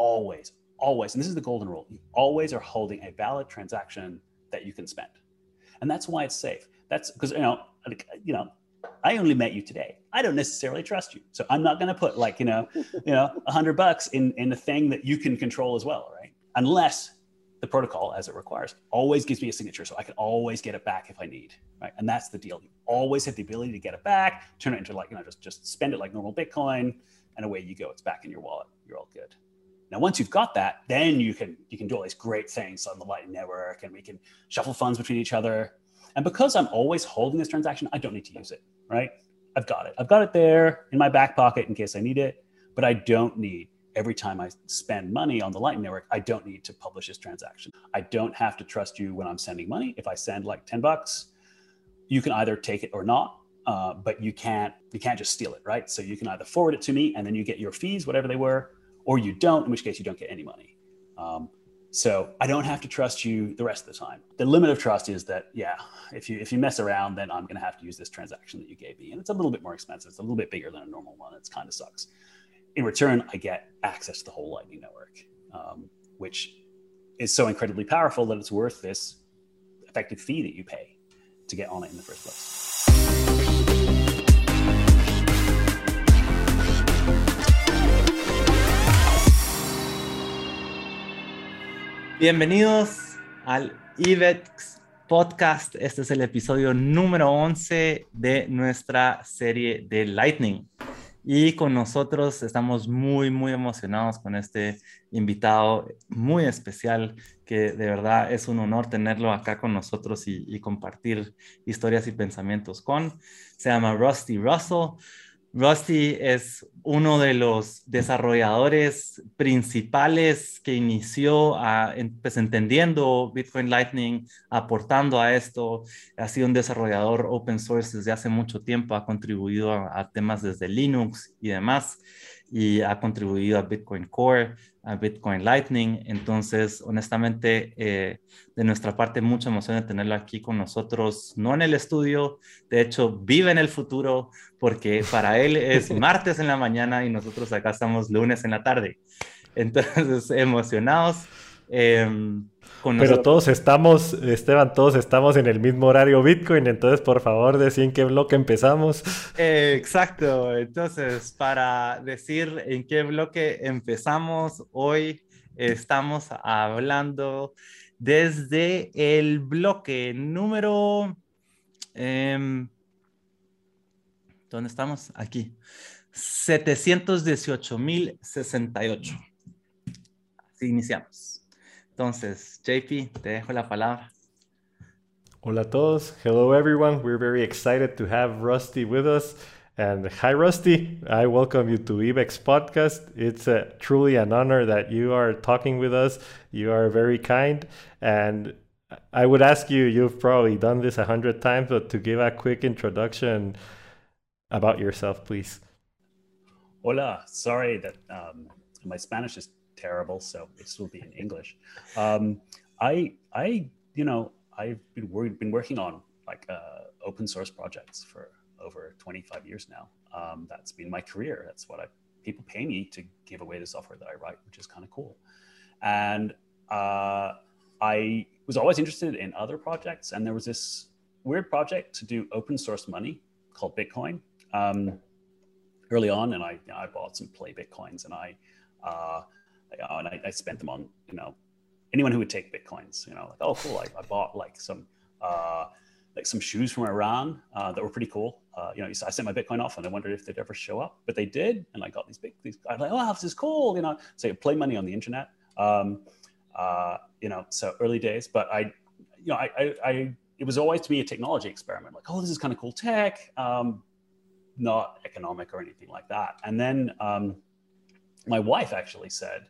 always, always, and this is the golden rule, you always are holding a valid transaction that you can spend. And that's why it's safe. That's because, you know, you know, I only met you today. I don't necessarily trust you. So I'm not going to put like, you know, you know, a hundred bucks in, in a thing that you can control as well. Right. Unless the protocol as it requires always gives me a signature. So I can always get it back if I need. Right. And that's the deal. You always have the ability to get it back, turn it into like, you know, just, just spend it like normal Bitcoin and away you go. It's back in your wallet. You're all good. Now, once you've got that, then you can you can do all these great things on the Lightning Network, and we can shuffle funds between each other. And because I'm always holding this transaction, I don't need to use it, right? I've got it. I've got it there in my back pocket in case I need it, but I don't need every time I spend money on the Lightning Network, I don't need to publish this transaction. I don't have to trust you when I'm sending money. If I send like 10 bucks, you can either take it or not. Uh, but you can't you can't just steal it, right? So you can either forward it to me and then you get your fees, whatever they were, or you don't, in which case you don't get any money. Um, so I don't have to trust you the rest of the time. The limit of trust is that, yeah, if you if you mess around, then I'm going to have to use this transaction that you gave me, and it's a little bit more expensive. It's a little bit bigger than a normal one. It's kind of sucks. In return, I get access to the whole Lightning Network, um, which is so incredibly powerful that it's worth this effective fee that you pay to get on it in the first place. Bienvenidos al IBEX Podcast. Este es el episodio número 11 de nuestra serie de Lightning. Y con nosotros estamos muy, muy emocionados con este invitado muy especial, que de verdad es un honor tenerlo acá con nosotros y, compartir historias y pensamientos con. Se llama Rusty Russell. Rusty es uno de los desarrolladores principales que inició a, pues, entendiendo Bitcoin Lightning, aportando a esto. Ha sido un desarrollador open source desde hace mucho tiempo, ha contribuido a temas desde Linux y demás, y ha contribuido a Bitcoin Core, a Bitcoin Lightning. Entonces, honestamente, eh, de nuestra parte, mucha emoción de tenerlo aquí con nosotros, no en el estudio, de hecho, vive en el futuro, porque para él es martes en la mañana y nosotros acá estamos lunes en la tarde. Entonces, emocionados. Eh, pero todos estamos, Esteban, todos estamos en el mismo horario Bitcoin, entonces por favor decir en qué bloque empezamos. Eh, exacto, entonces para decir en qué bloque empezamos, hoy estamos hablando desde el bloque número... Eh, ¿Dónde estamos? Aquí. 718.068. Así iniciamos. Entonces, JP, te dejo la palabra. Hola a todos. Hello, everyone. We're very excited to have Rusty with us. And hi, Rusty. I welcome you to Ibex Podcast. It's uh, truly an honor that you are talking with us. You are very kind. And I would ask you, you've probably done this a hundred times, but to give a quick introduction about yourself, please. Hola. Sorry that um, my Spanish is terrible, so this will be in English. Um, I, I, you know, I've been been working on like uh, open source projects for over 25 years now. Um, that's been my career. That's what I people pay me to give away the software that I write, which is kind of cool. And uh, I was always interested in other projects, and there was this weird project to do open source money called Bitcoin. Um, early on, and I, I bought some play bitcoins, and I uh, uh, and I, I, spent them on you know anyone who would take bitcoins. You know, like oh cool, I, I bought like some uh, like some shoes from Iran uh, that were pretty cool. Uh, you know, I sent my Bitcoin off and I wondered if they'd ever show up, but they did, and I got these big. These I was like, oh, this is cool. You know, so you play money on the internet. Um, uh, you know, so early days, but I, you know, I, I, I, it was always to me a technology experiment. Like, oh, this is kind of cool tech, um, not economic or anything like that. And then um, my wife actually said,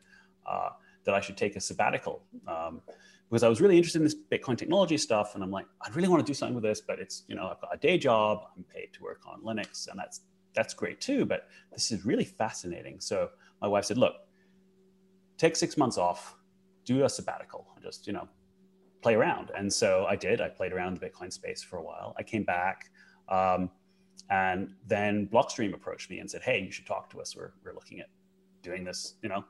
uh, that I should take a sabbatical um, because I was really interested in this Bitcoin technology stuff, and I'm like, I really want to do something with this, but it's you know I've got a day job, I'm paid to work on Linux, and that's that's great too, but this is really fascinating. So my wife said, look, take six months off, do a sabbatical, just you know play around. And so I did. I played around in the Bitcoin space for a while. I came back. Um, and then Blockstream approached me and said, "Hey, you should talk to us. We're, we're looking at doing this, you know,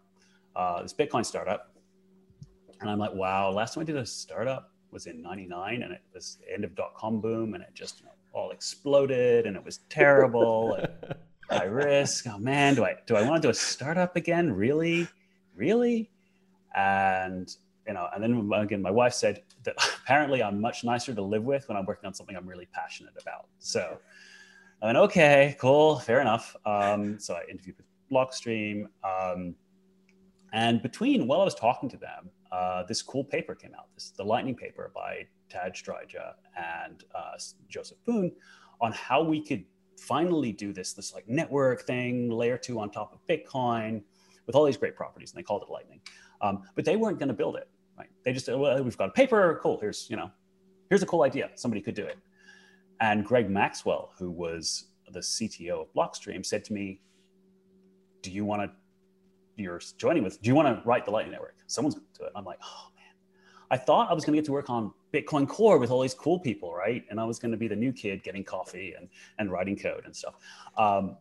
uh, this Bitcoin startup. And I'm like, wow, last time I did a startup was in 99 and it was the end of dot com boom and it just you know, all exploded and it was terrible. high risk. Oh man, do I do I want to do a startup again? Really? Really? And you know, and then again, my wife said that apparently I'm much nicer to live with when I'm working on something I'm really passionate about. So I went, okay, cool, fair enough. Um, so I interviewed with Blockstream. Um, and between, while I was talking to them, uh, this cool paper came out, this the Lightning paper by Tadge Dryja and uh, Joseph Poon on how we could finally do this, this like network thing, layer two on top of Bitcoin with all these great properties. And they called it Lightning. Um, but they weren't going to build it, right? They just said, well, we've got a paper, cool, here's, you know, here's a cool idea. Somebody could do it. And Greg Maxwell, who was the CTO of Blockstream, said to me, do you want to you're joining with, do you want to write the Lightning Network? Someone's going to do it. I'm like, oh man, I thought I was going to get to work on Bitcoin Core with all these cool people, right? And I was going to be the new kid getting coffee and, and writing code and stuff. Um,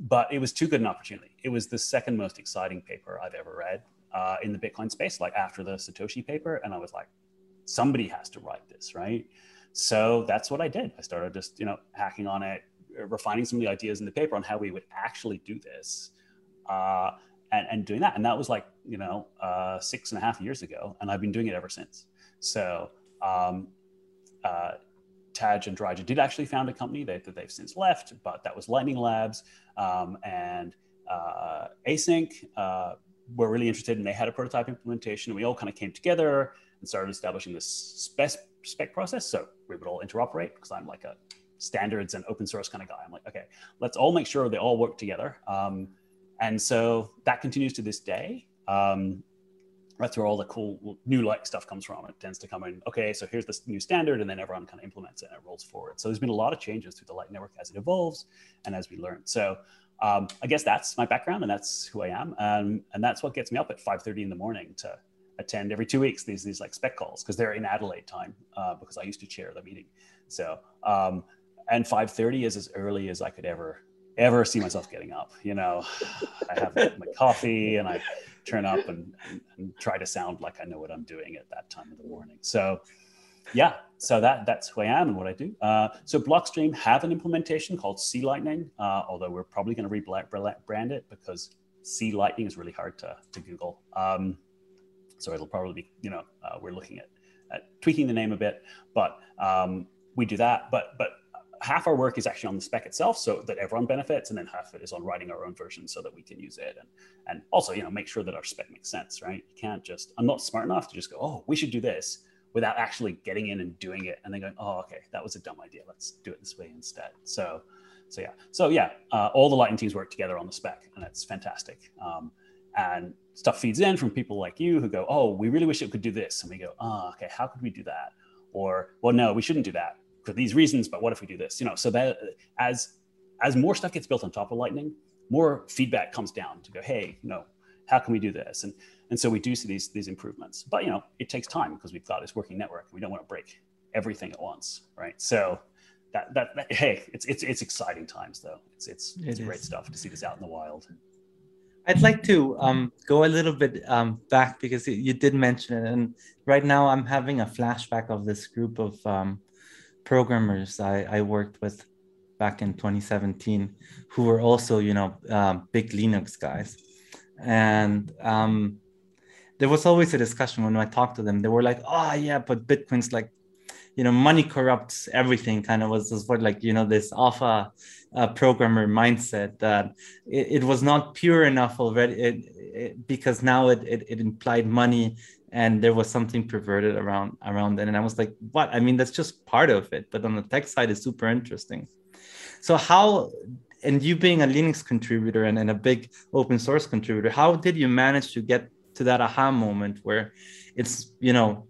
but it was too good an opportunity. It was the second most exciting paper I've ever read uh, in the Bitcoin space, like after the Satoshi paper. And I was like, somebody has to write this, right? So that's what I did. I started just, you know, hacking on it, refining some of the ideas in the paper on how we would actually do this. Uh, and, and doing that. And that was like, you know, uh, six and a half years ago. And I've been doing it ever since. So um, uh, Tadge and Dryja did actually found a company that, that they've since left, but that was Lightning Labs. Um, and uh, ACINQ uh, were really interested and they had a prototype implementation. And we all kind of came together and started establishing this spec, spec process. So we would all interoperate because I'm like a standards and open source kind of guy. I'm like, okay, let's all make sure they all work together. Um, and so that continues to this day. Um, that's where all the cool new light stuff comes from. It tends to come in, okay, so here's this new standard, and then everyone kind of implements it and it rolls forward. So there's been a lot of changes through the light network as it evolves and as we learn. So um, I guess that's my background and that's who I am. Um, and that's what gets me up at 5.30 in the morning to attend every two weeks these, these like spec calls because they're in Adelaide time uh, because I used to chair the meeting. So, um, and 5.30 is as early as I could ever ever see myself getting up. You know, I have my coffee and I turn up and, and, try to sound like I know what I'm doing at that time of the morning. So, yeah, so that that's who I am and what I do. Uh, so Blockstream have an implementation called C Lightning, uh, although we're probably going to rebrand it because C Lightning is really hard to, to Google. Um, so it'll probably be, you know, uh, we're looking at, at tweaking the name a bit, but um, we do that. But but half our work is actually on the spec itself so that everyone benefits and then half of it is on writing our own version so that we can use it. And and also you know make sure that our spec makes sense right? You can't just i'm not smart enough to just go oh we should do this without actually getting in and doing it and then going oh okay that was a dumb idea. Let's do it this way instead. So so yeah. So yeah uh, all the lightning teams work together on the spec and it's fantastic. Um, and stuff feeds in from people like you who go oh we really wish it could do this. And we go oh okay how could we do that? Or well no we shouldn't do that for these reasons, but what if we do this? You know, so that as as more stuff gets built on top of Lightning, more feedback comes down to go, hey, you know, how can we do this? And and so we do see these these improvements, but you know, it takes time because we've got this working network. We don't want to break everything at once, right? So that that, that hey, it's it's it's exciting times though. It's it's it's it great stuff to see this out in the wild. I'd like to um, go a little bit um, back because you did mention it, and right now I'm having a flashback of this group of um, programmers I, I worked with back in 2017 who were also, you know, um, big Linux guys. And um, there was always a discussion when I talked to them. They were like, oh, yeah, but Bitcoin's like, you know, money corrupts everything, kind of was, was what, like, you know, this alpha uh, programmer mindset that it, it, was not pure enough already it, it, because now it, it implied money and there was something perverted around around it and i was like what? I mean that's just part of it but on the tech side is super interesting. So how and you being a linux contributor and, and a big open source contributor how did you manage to get to that aha moment where it's you know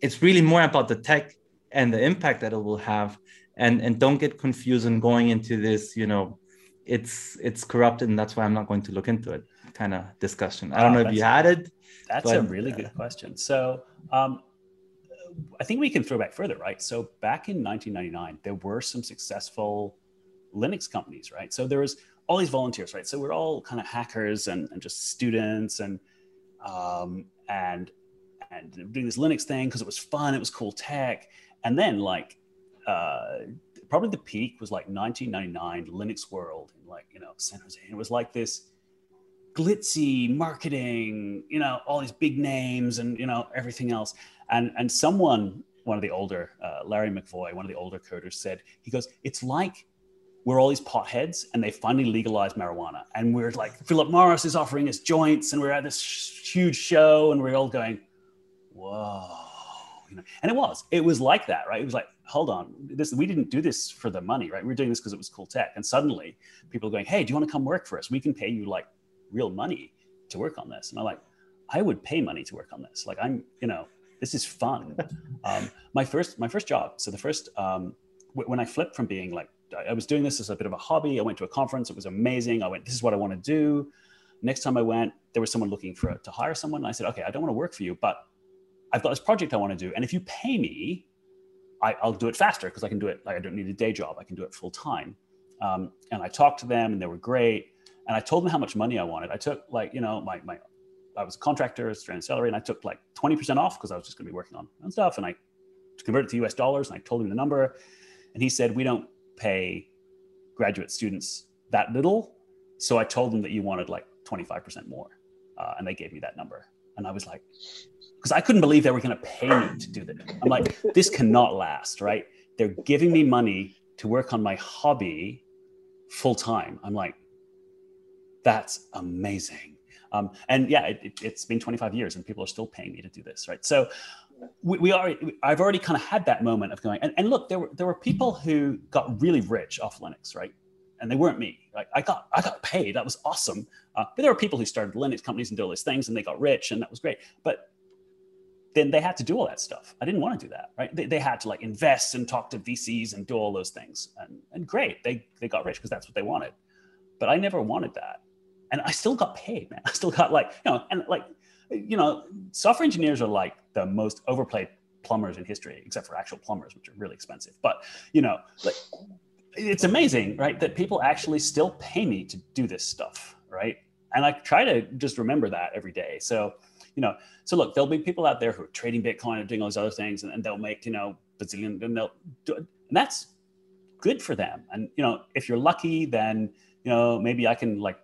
it's really more about the tech and the impact that it will have? And and don't get confused and going into this you know it's it's corrupted and that's why i'm not going to look into it kind of discussion. I don't ah, know if you had it that's but, a really good question. So um, I think we can throw back further, right? So back in 1999, there were some successful Linux companies, right? So there was all these volunteers, right? So we're all kind of hackers and, and just students and um, and and doing this Linux thing because it was fun, it was cool tech, and then like uh, probably the peak was like 1999 Linux World in like you know San Jose, and it was like this glitzy marketing, you know, all these big names and you know everything else, and and someone one of the older uh, Larry McVoy, one of the older coders said he goes, it's like we're all these potheads and they finally legalized marijuana. And we're like, Philip Morris is offering us joints and we're at this huge show and we're all going, whoa. You know, and it was, it was like that, right? It was like, hold on, this, we didn't do this for the money, right? We were doing this because it was cool tech. And suddenly people are going, hey, do you want to come work for us? We can pay you like real money to work on this. And I'm like, I would pay money to work on this. Like I'm, you know, this is fun. um, my first, my first job. So the first, um, w- when I flipped from being like I was doing this as a bit of a hobby. I went to a conference. It was amazing. I went, this is what I want to do. Next time I went, there was someone looking for to hire someone. And I said, okay, I don't want to work for you, but I've got this project I want to do. And if you pay me, I, will do it faster because I can do it. Like I don't need a day job. I can do it full time. Um, and I talked to them and they were great. And I told them how much money I wanted. I took like, you know, my, my, I was a contractor, stranded salary, and I took like 20% off because I was just going to be working on, on stuff. And I converted to US dollars and I told him the number. And he said, we don't pay graduate students that little. So I told them that you wanted like 25% more. Uh, and they gave me that number. And I was like, because I couldn't believe they were going to pay me to do that. I'm like, this cannot last, right? They're giving me money to work on my hobby full time. I'm like, that's amazing. Um, and yeah, it, has it, been 25 years and people are still paying me to do this, right? So we, we are I've already kind of had that moment of going and, and look there were there were people who got really rich off Linux right? And they weren't me like I got I got paid that was awesome. Uh, but there were people who started Linux companies and did all these things and they got rich and that was great. But then they had to do all that stuff. I didn't want to do that right? They, they had to like invest and talk to VCs and do all those things. And and great they they got rich because that's what they wanted. But I never wanted that and I still got paid man I still got like you know and like you know, software engineers are like the most overplayed plumbers in history, except for actual plumbers, which are really expensive. But you know, like it's amazing, right? That people actually still pay me to do this stuff, right? And I try to just remember that every day. So, you know, so look, there'll be people out there who are trading Bitcoin and doing all these other things, and, and they'll make, you know, bazillion, and they'll do, and that's good for them. And you know, if you're lucky, then you know maybe I can like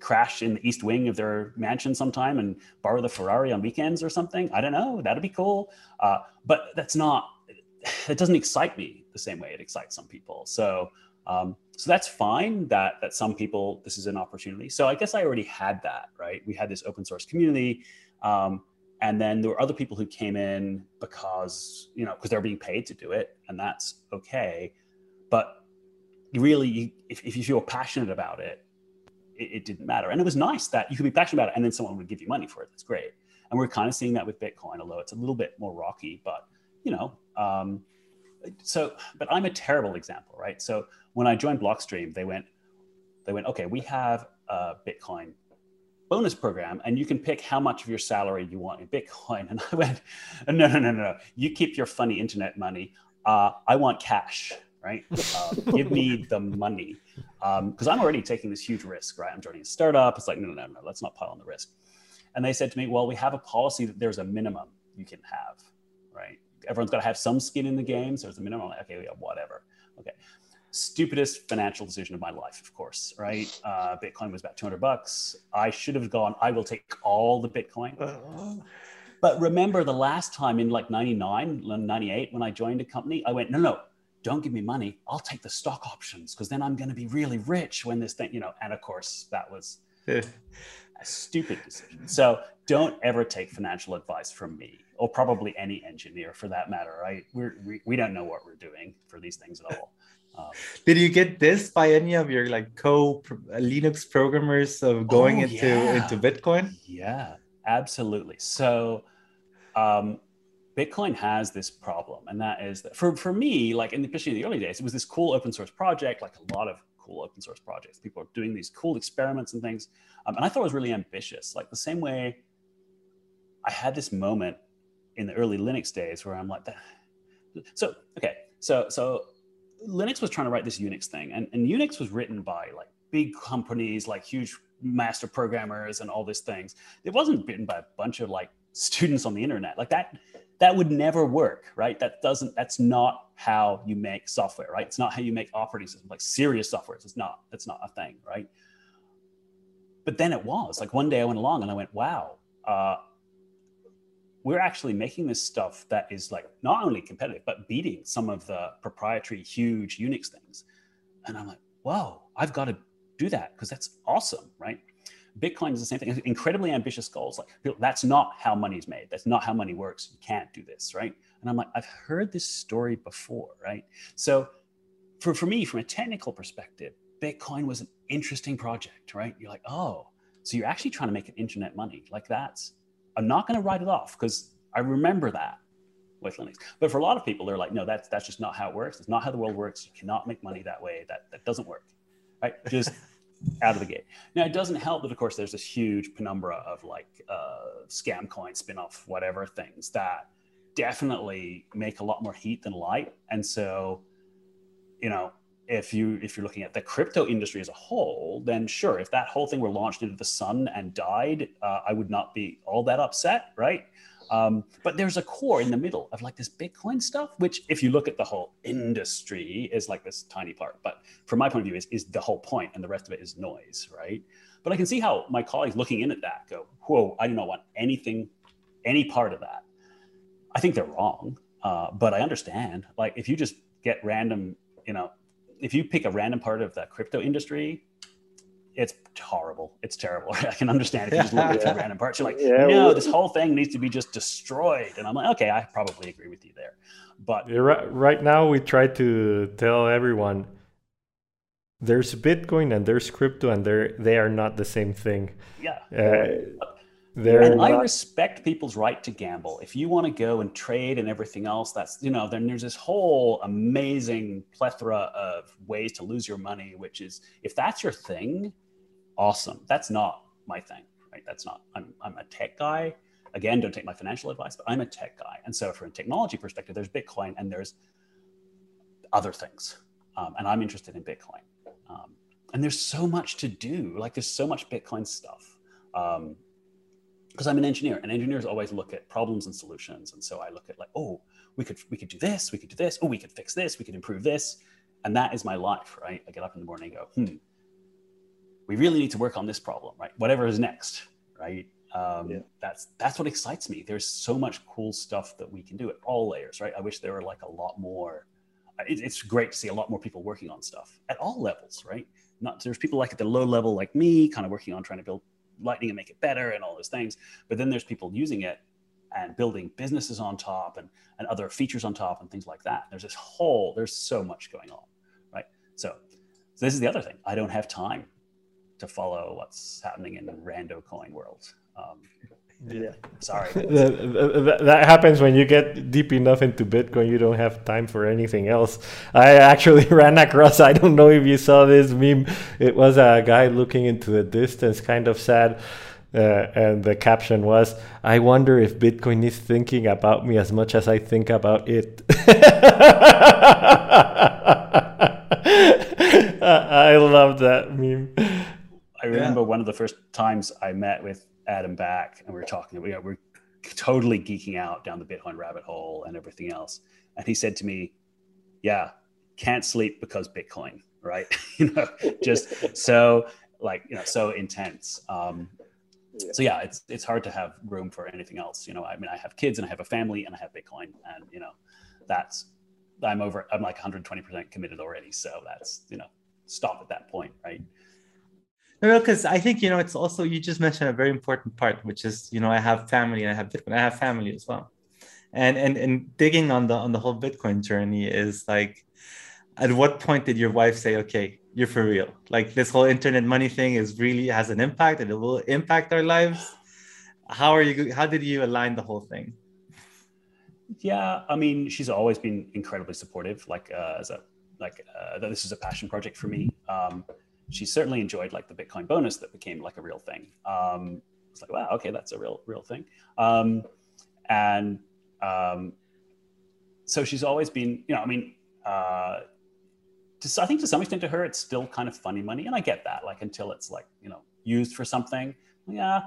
crash in the east wing of their mansion sometime and borrow the Ferrari on weekends or something. I don't know. That'd be cool. Uh, but that's not, it doesn't excite me the same way it excites some people. So, um, so that's fine that, that some people, this is an opportunity. So I guess I already had that, right? We had this open source community. Um, and then there were other people who came in because, you know, because they're being paid to do it and that's okay. But really, if, if you feel passionate about it, it, it, didn't matter. And it was nice that you could be passionate about it and then someone would give you money for it. That's great. And we're kind of seeing that with Bitcoin, although it's a little bit more rocky, but you know, um, so, but I'm a terrible example, right? So when I joined Blockstream, they went, they went, okay, we have a Bitcoin bonus program and you can pick how much of your salary you want in Bitcoin. And I went, no, no, no, no, no. you keep your funny internet money. Uh, I want cash right? Uh, give me the money. Because um, I'm already taking this huge risk, right? I'm joining a startup. It's like, no, no, no, no, let's not pile on the risk. And they said to me, well, we have a policy that there's a minimum you can have, right? Everyone's got to have some skin in the game. So there's a minimum. Like, okay, yeah, whatever. Okay. Stupidest financial decision of my life, of course, right? Uh, Bitcoin was about 200 bucks. I should have gone, I will take all the Bitcoin. Uh-huh. But remember the last time in like 99, 98, when I joined a company, I went, no, no, don't give me money. I'll take the stock options because then I'm going to be really rich when this thing, you know. And of course, that was a stupid decision. So don't ever take financial advice from me or probably any engineer for that matter, right? We're, we, we don't know what we're doing for these things at all. Um, Did you get this by any of your like co Linux programmers of going oh, into yeah. into Bitcoin? Yeah, absolutely. So um, Bitcoin has this problem, and that is that for, for me, like in the, especially in the early days, it was this cool open source project, like a lot of cool open source projects. People are doing these cool experiments and things, um, and I thought it was really ambitious. Like the same way, I had this moment in the early Linux days where I'm like, so okay, so so Linux was trying to write this Unix thing, and, and Unix was written by like big companies, like huge master programmers and all these things. It wasn't written by a bunch of like students on the internet. Like that, that would never work, right? That doesn't, that's not how you make software, right? It's not how you make operating systems, like serious software. It's not, that's not a thing, right? But then it was like one day I went along and I went, wow, uh, we're actually making this stuff that is like not only competitive, but beating some of the proprietary huge Unix things. And I'm like, whoa, I've got to do that because that's awesome, right? Bitcoin is the same thing. Incredibly ambitious goals. Like that's not how money's made. That's not how money works. You can't do this, right? And I'm like, I've heard this story before, right? So for, for me, from a technical perspective, Bitcoin was an interesting project, right? You're like, oh, so you're actually trying to make an internet money. Like that's, I'm not going to write it off because I remember that with Linux. But for a lot of people, they're like, no, that's that's just not how it works. It's not how the world works. You cannot make money that way. That that doesn't work, right? Just out of the gate. Now it doesn't help that, of course, there's this huge penumbra of like uh, scam coin, spin-off, whatever things that definitely make a lot more heat than light. And so, you know, if you if you're looking at the crypto industry as a whole, then sure, if that whole thing were launched into the sun and died, uh, I would not be all that upset, right? Um, but there's a core in the middle of like this Bitcoin stuff, which, if you look at the whole industry, is like this tiny part. But from my point of view, is, is the whole point, and the rest of it is noise, right? But I can see how my colleagues looking in at that go, "Whoa, I do not want anything, any part of that." I think they're wrong, uh, but I understand. Like, if you just get random, you know, if you pick a random part of the crypto industry it's horrible. It's terrible. I can understand if you just look at yeah. random parts. You're like, yeah, no, well, this whole thing needs to be just destroyed. And I'm like, okay, I probably agree with you there. But right, right now, we try to tell everyone there's Bitcoin and there's crypto, and they're they are not the same thing. Yeah. Uh, and not... I respect people's right to gamble. If you want to go and trade and everything else, that's you know, then there's this whole amazing plethora of ways to lose your money, which is if that's your thing, awesome. That's not my thing, right? That's not. I'm I'm a tech guy. Again, don't take my financial advice, but I'm a tech guy, and so from a technology perspective, there's Bitcoin and there's other things, um, and I'm interested in Bitcoin. Um, and there's so much to do. Like there's so much Bitcoin stuff. Um, because I'm an engineer and engineers always look at problems and solutions. And so I look at like, oh, we could we could do this, we could do this, oh, we could fix this, we could improve this. And that is my life, right? I get up in the morning and go, hmm, we really need to work on this problem, right? Whatever is next, right? Um, yeah. That's that's what excites me. There's so much cool stuff that we can do at all layers, right? I wish there were like a lot more. It, it's great to see a lot more people working on stuff at all levels, right? Not there's people like at the low level, like me, kind of working on trying to build lightning and make it better and all those things but then there's people using it and building businesses on top and, and other features on top and things like that there's this whole there's so much going on right so, so this is the other thing i don't have time to follow what's happening in the rando coin world um, yeah. Sorry. that, that, happens when you get deep enough into Bitcoin, you don't have time for anything else. I actually ran across, I don't know if you saw this meme. It was a guy looking into the distance, kind of sad. Uh, and the caption was, I wonder if Bitcoin is thinking about me as much as I think about it. I love that meme. I remember yeah. one of the first times I met with Adam Back, and we were talking. We we're totally geeking out down the Bitcoin rabbit hole and everything else. And he said to me, "Yeah, can't sleep because Bitcoin, right? you know, just so like you know, so intense." Um, yeah. So yeah, it's it's hard to have room for anything else. You know, I mean, I have kids and I have a family and I have Bitcoin, and you know, that's I'm over. I'm like 120 percent committed already. So that's you know, stop at that point, right? No, because I think you know it's also you just mentioned a very important part, which is you know I have family and I have Bitcoin. I have family as well, and and and digging on the on the whole Bitcoin journey is like, at what point did your wife say, okay, you're for real? Like this whole internet money thing is really has an impact and it will impact our lives. How are you? How did you align the whole thing? Yeah, I mean, she's always been incredibly supportive. Like uh, as a like uh, this is a passion project for me. Um, she certainly enjoyed like the Bitcoin bonus that became like a real thing. Um, it's like, wow, okay, that's a real, real thing. Um, and um, so she's always been, you know, I mean, uh, to, I think to some extent to her, it's still kind of funny money. And I get that, like until it's like, you know, used for something. Yeah.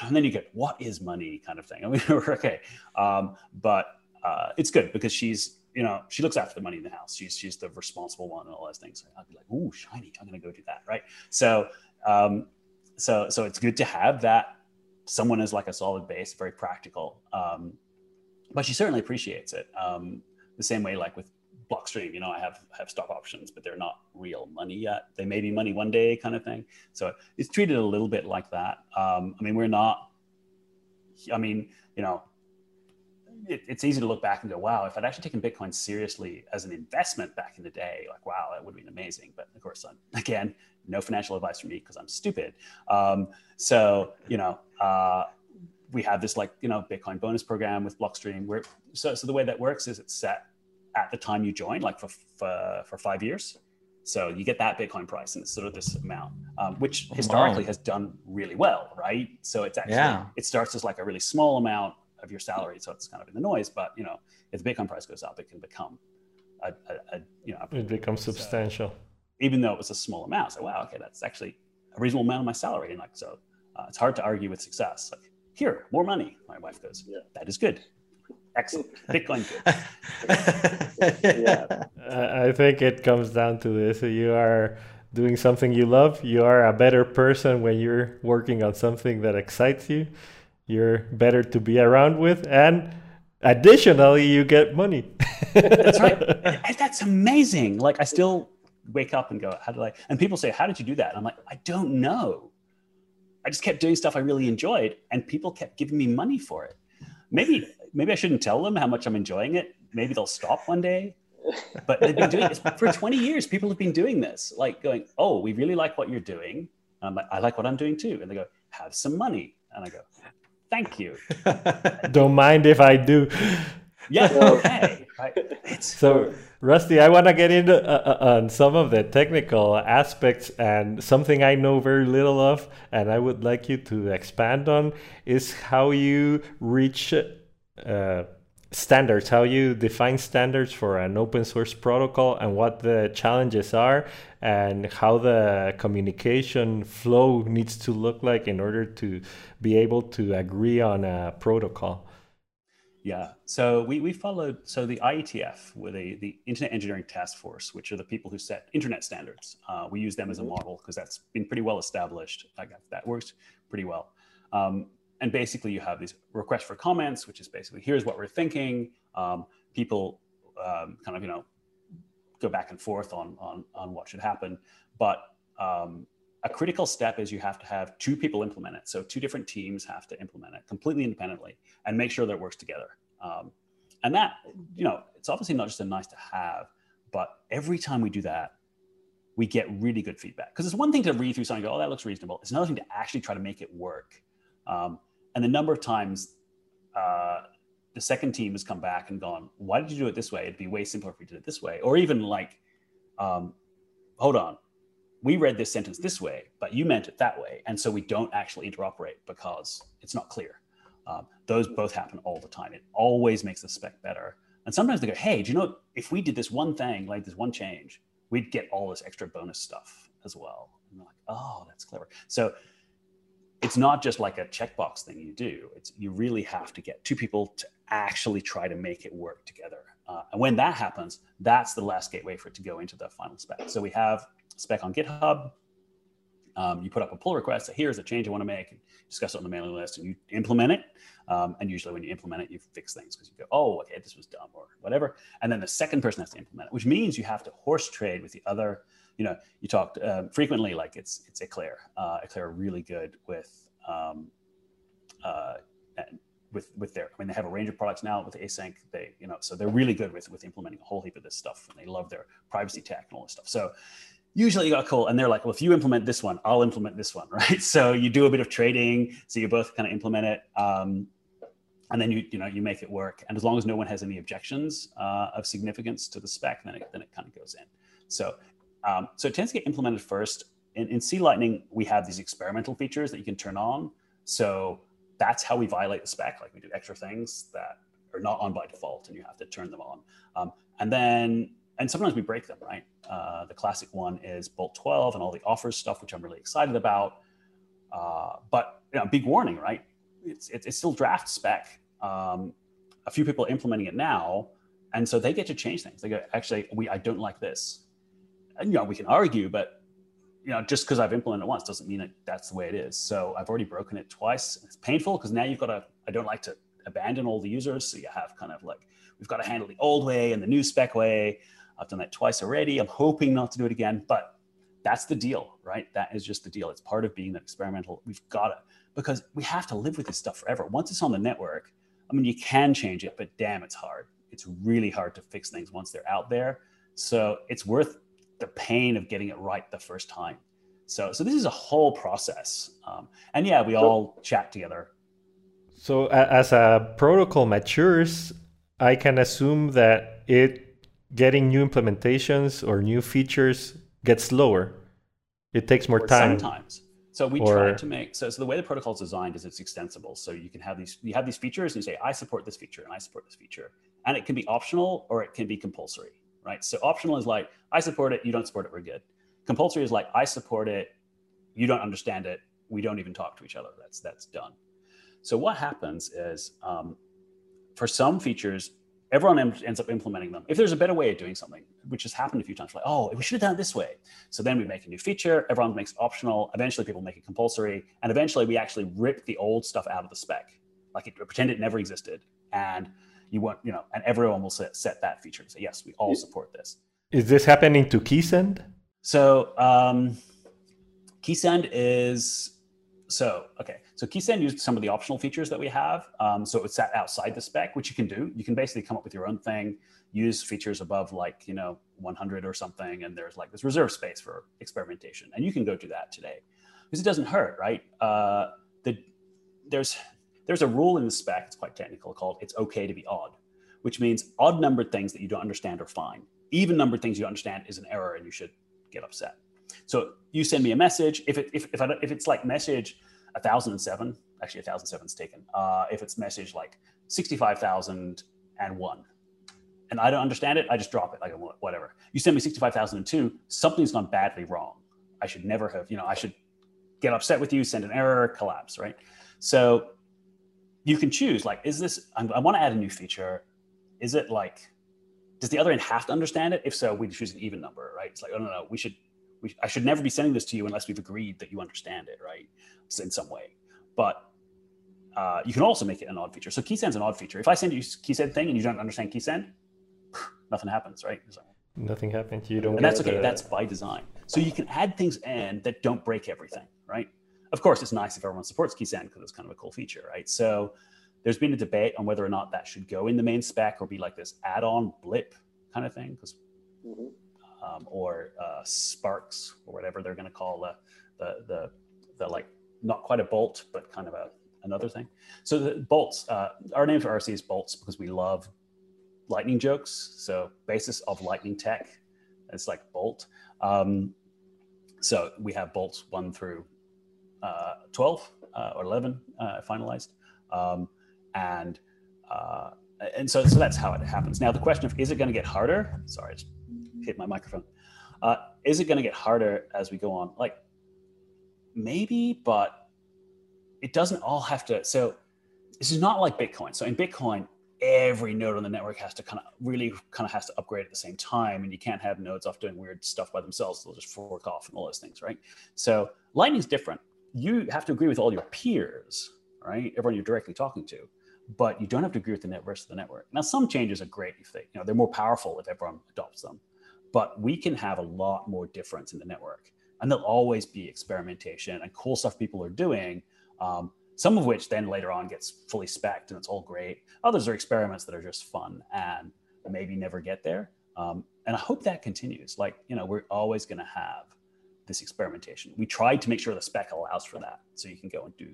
And then you get what is money kind of thing. I mean, okay. Um, but uh, it's good because she's, you know, she looks after the money in the house. She's, she's the responsible one and all those things. I'd be like, ooh, shiny. I'm to go do that. Right. So, um, so, so it's good to have that someone is like a solid base, very practical. Um, but she certainly appreciates it. Um, the same way, like with Blockstream, you know, I have have stock options, but they're not real money yet. They may be money one day, kind of thing. So it's treated a little bit like that. Um, I mean, we're not. I mean, you know, it, it's easy to look back and go, "Wow, if I'd actually taken Bitcoin seriously as an investment back in the day, like, wow, that would have been amazing." But of course, I'm, again, no financial advice from me because I'm stupid. Um, so you know. Uh, we have this like you know Bitcoin bonus program with Blockstream. Where so so the way that works is it's set at the time you join, like for for, for five years. So you get that Bitcoin price, and it's sort of this amount, um, which historically wow. has done really well, right? So it's actually yeah. it starts as like a really small amount of your salary, so it's kind of in the noise. But you know, if the Bitcoin price goes up, it can become a, a, a you know it becomes substantial. Even though it was a small amount, so wow, okay, that's actually a reasonable amount of my salary, and like so, uh, it's hard to argue with success. Like here, more money. My wife goes, yeah. that is good. Excellent. Bitcoin good. yeah. I think it comes down to this. You are doing something you love. You are a better person when you're working on something that excites you. You're better to be around with. And additionally, you get money. that's right. And that's amazing. Like, I still wake up and go, how did I? And people say, how did you do that? And I'm like, I don't know. I just kept doing stuff I really enjoyed, and people kept giving me money for it. Maybe maybe I shouldn't tell them how much I'm enjoying it. Maybe they'll stop one day. But they've been doing this for 20 years. People have been doing this, like going, "Oh, we really like what you're doing." And I'm like, "I like what I'm doing too." And they go, "Have some money," and I go, "Thank you." Don't mind if I do. Yeah. Okay. So Rusty, I want to get into uh, uh, on some of the technical aspects and something I know very little of, and I would like you to expand on is how you reach uh, standards, how you define standards for an open source protocol, and what the challenges are, and how the communication flow needs to look like in order to be able to agree on a protocol. Yeah. So we, we followed, so the IETF, with the, the Internet Engineering Task Force, which are the people who set internet standards. Uh, we use them as a mm-hmm. model because that's been pretty well established. Like that works pretty well. Um, and basically you have these requests for comments, which is basically, here's what we're thinking. Um, people um, kind of, you know, go back and forth on, on, on what should happen. But um, a critical step is you have to have two people implement it. So two different teams have to implement it completely independently and make sure that it works together. Um, and that, you know, it's obviously not just a nice to have, but every time we do that, we get really good feedback. Because it's one thing to read through something and go, oh, that looks reasonable. It's another thing to actually try to make it work. Um, and the number of times uh, the second team has come back and gone, why did you do it this way? It'd be way simpler if we did it this way. Or even like, um, hold on, we read this sentence this way, but you meant it that way. And so we don't actually interoperate because it's not clear. Um, those both happen all the time. It always makes the spec better. And sometimes they go, hey, do you know, if we did this one thing, like this one change, we'd get all this extra bonus stuff as well. And they're like, oh, that's clever. So it's not just like a checkbox thing you do. It's you really have to get two people to actually try to make it work together. Uh, and when that happens, that's the last gateway for it to go into the final spec. So we have spec on GitHub. Um, you put up a pull request. Here's a change I want to make. And discuss it on the mailing list, and you implement it. Um, and usually, when you implement it, you fix things because you go, "Oh, okay, this was dumb," or whatever. And then the second person has to implement it, which means you have to horse trade with the other. You know, you talked uh, frequently, like it's it's Eclair. Uh, Eclair are really good with um, uh, with with their. I mean, they have a range of products now with ACINQ. They you know, so they're really good with with implementing a whole heap of this stuff, and they love their privacy tech and all this stuff. So usually you got cool and they're like well if you implement this one i'll implement this one right so you do a bit of trading so you both kind of implement it um, and then you you know you make it work and as long as no one has any objections uh, of significance to the spec then it, then it kind of goes in so um, so it tends to get implemented first in, in c lightning we have these experimental features that you can turn on so that's how we violate the spec like we do extra things that are not on by default and you have to turn them on um, and then and sometimes we break them, right? Uh, the classic one is Bolt 12 and all the offers stuff, which I'm really excited about. Uh, but you know, big warning, right? It's, it's, it's still draft spec. Um, a few people are implementing it now, and so they get to change things. They go, actually, we I don't like this, and you know we can argue, but you know just because I've implemented it once doesn't mean that that's the way it is. So I've already broken it twice. It's painful because now you've got to. I don't like to abandon all the users, so you have kind of like we've got to handle the old way and the new spec way. I've done that twice already. I'm hoping not to do it again, but that's the deal, right? That is just the deal. It's part of being that experimental. We've got to, because we have to live with this stuff forever. Once it's on the network, I mean, you can change it, but damn, it's hard. It's really hard to fix things once they're out there. So it's worth the pain of getting it right the first time. So, so this is a whole process. Um, and yeah, we all chat together. So as a protocol matures, I can assume that it getting new implementations or new features gets slower. It takes more or time. Sometimes. So we or, try to make so, so the way the protocol is designed is it's extensible. So you can have these you have these features and you say I support this feature and I support this feature, and it can be optional or it can be compulsory, right? So optional is like I support it, you don't support it, we're good. Compulsory is like I support it, you don't understand it, we don't even talk to each other. That's that's done. So what happens is um, for some features everyone ends up implementing them. If there's a better way of doing something, which has happened a few times, like, oh, we should have done it this way. So then we make a new feature, everyone makes optional. Eventually people make it compulsory. And eventually we actually rip the old stuff out of the spec. Like it, pretend it never existed. And you want, you know, and everyone will set, set that feature and say, yes, we all support this. Is this happening to Keysend? So um, Keysend is so, okay. So Keysend used some of the optional features that we have. Um, so it sat outside the spec, which you can do. You can basically come up with your own thing, use features above like, you know, 100 or something. And there's like this reserve space for experimentation. And you can go do that today because it doesn't hurt, right? Uh, the, there's, there's a rule in the spec, it's quite technical, called it's okay to be odd, which means odd numbered things that you don't understand are fine. Even numbered things you understand is an error and you should get upset. So you send me a message. If it if if, I, if it's like message 1007, actually 1007 is taken. Uh, if it's message like 65,001 and I don't understand it, I just drop it like whatever. You send me 65,002, something's gone badly wrong. I should never have, you know, I should get upset with you, send an error, collapse, right? So you can choose like, is this, I want to add a new feature. Is it like, does the other end have to understand it? If so, we choose an even number, right? It's like, oh, no, no, we should we, I should never be sending this to you unless we've agreed that you understand it, right? In some way. But uh, you can also make it an odd feature. So keysend's an odd feature. If I send you keysend thing and you don't understand keysend, nothing happens, right? So, nothing happens. You don't. And that's okay. The... That's by design. So you can add things in that don't break everything, right? Of course, it's nice if everyone supports keysend because it's kind of a cool feature, right? So there's been a debate on whether or not that should go in the main spec or be like this add-on blip kind of thing because mm-hmm um, or uh, Sparks or whatever they're going to call the, the, the, the, like, not quite a bolt, but kind of a, another thing. So the bolts, uh, our name for RC is bolts because we love lightning jokes. So basis of lightning tech, it's like bolt. Um, so we have bolts one through 12 uh, or 11 uh, finalized. Um, and uh, and so, so that's how it happens. Now, the question of is it going to get harder? Sorry, I just hit my microphone. Uh, is it going to get harder as we go on? Like maybe, but it doesn't all have to. So this is not like Bitcoin. So in Bitcoin, every node on the network has to kind of really kind of has to upgrade at the same time, and you can't have nodes off doing weird stuff by themselves. They'll just fork off and all those things, right? So Lightning's different. You have to agree with all your peers, right? Everyone you're directly talking to but you don't have to agree with the net rest of the network. Now, some changes are great if they, you know, they're more powerful if everyone adopts them but we can have a lot more difference in the network. And there'll always be experimentation and cool stuff people are doing, um, some of which then later on gets fully specced and it's all great. Others are experiments that are just fun and maybe never get there. Um, and I hope that continues. Like, you know, we're always going to have this experimentation. We tried to make sure the spec allows for that, so you can go and do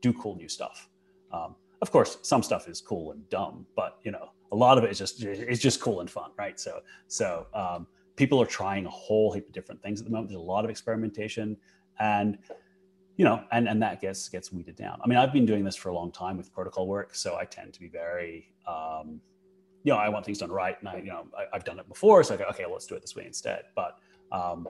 do cool new stuff. Um, of course, some stuff is cool and dumb, but you know, a lot of it is just it's just cool and fun, right? So so um, people are trying a whole heap of different things at the moment. There's a lot of experimentation, and you know, and and that gets gets weeded down. I mean, I've been doing this for a long time with protocol work, so I tend to be very um, you know, I want things done right, and I, you know, I, have done it before, so I go, okay, well, let's do it this way instead. But um,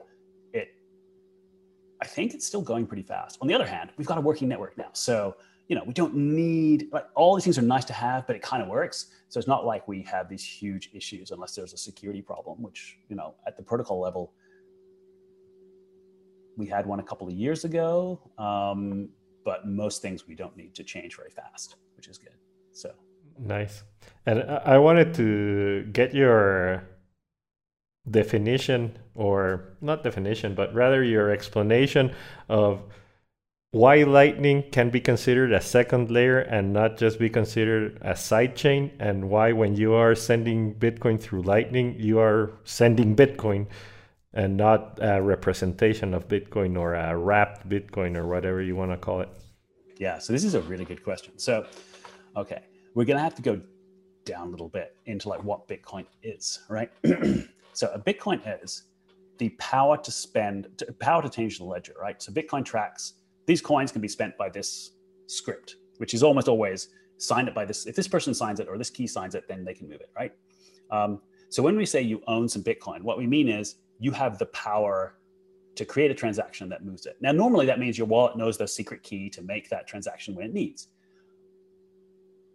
I think it's still going pretty fast. On the other hand, we've got a working network now, so you know, we don't need like all these things are nice to have, but it kind of works. So it's not like we have these huge issues unless there's a security problem, which you know, at the protocol level, we had one a couple of years ago. Um, but most things we don't need to change very fast, which is good. So nice. And I wanted to get your definition, or not definition, but rather your explanation of why Lightning can be considered a second layer and not just be considered a sidechain, and why when you are sending Bitcoin through Lightning, you are sending Bitcoin and not a representation of Bitcoin or a wrapped Bitcoin or whatever you want to call it? Yeah, so this is a really good question. So, okay, we're going to have to go down a little bit into like what Bitcoin is, right? so, a Bitcoin is the power to spend, to, power to change the ledger, right? So, Bitcoin tracks these coins can be spent by this script, which is almost always signed it by this. If this person signs it or this key signs it, then they can move it, right? Um, so, when we say you own some Bitcoin, what we mean is you have the power to create a transaction that moves it. Now, normally that means your wallet knows the secret key to make that transaction when it needs.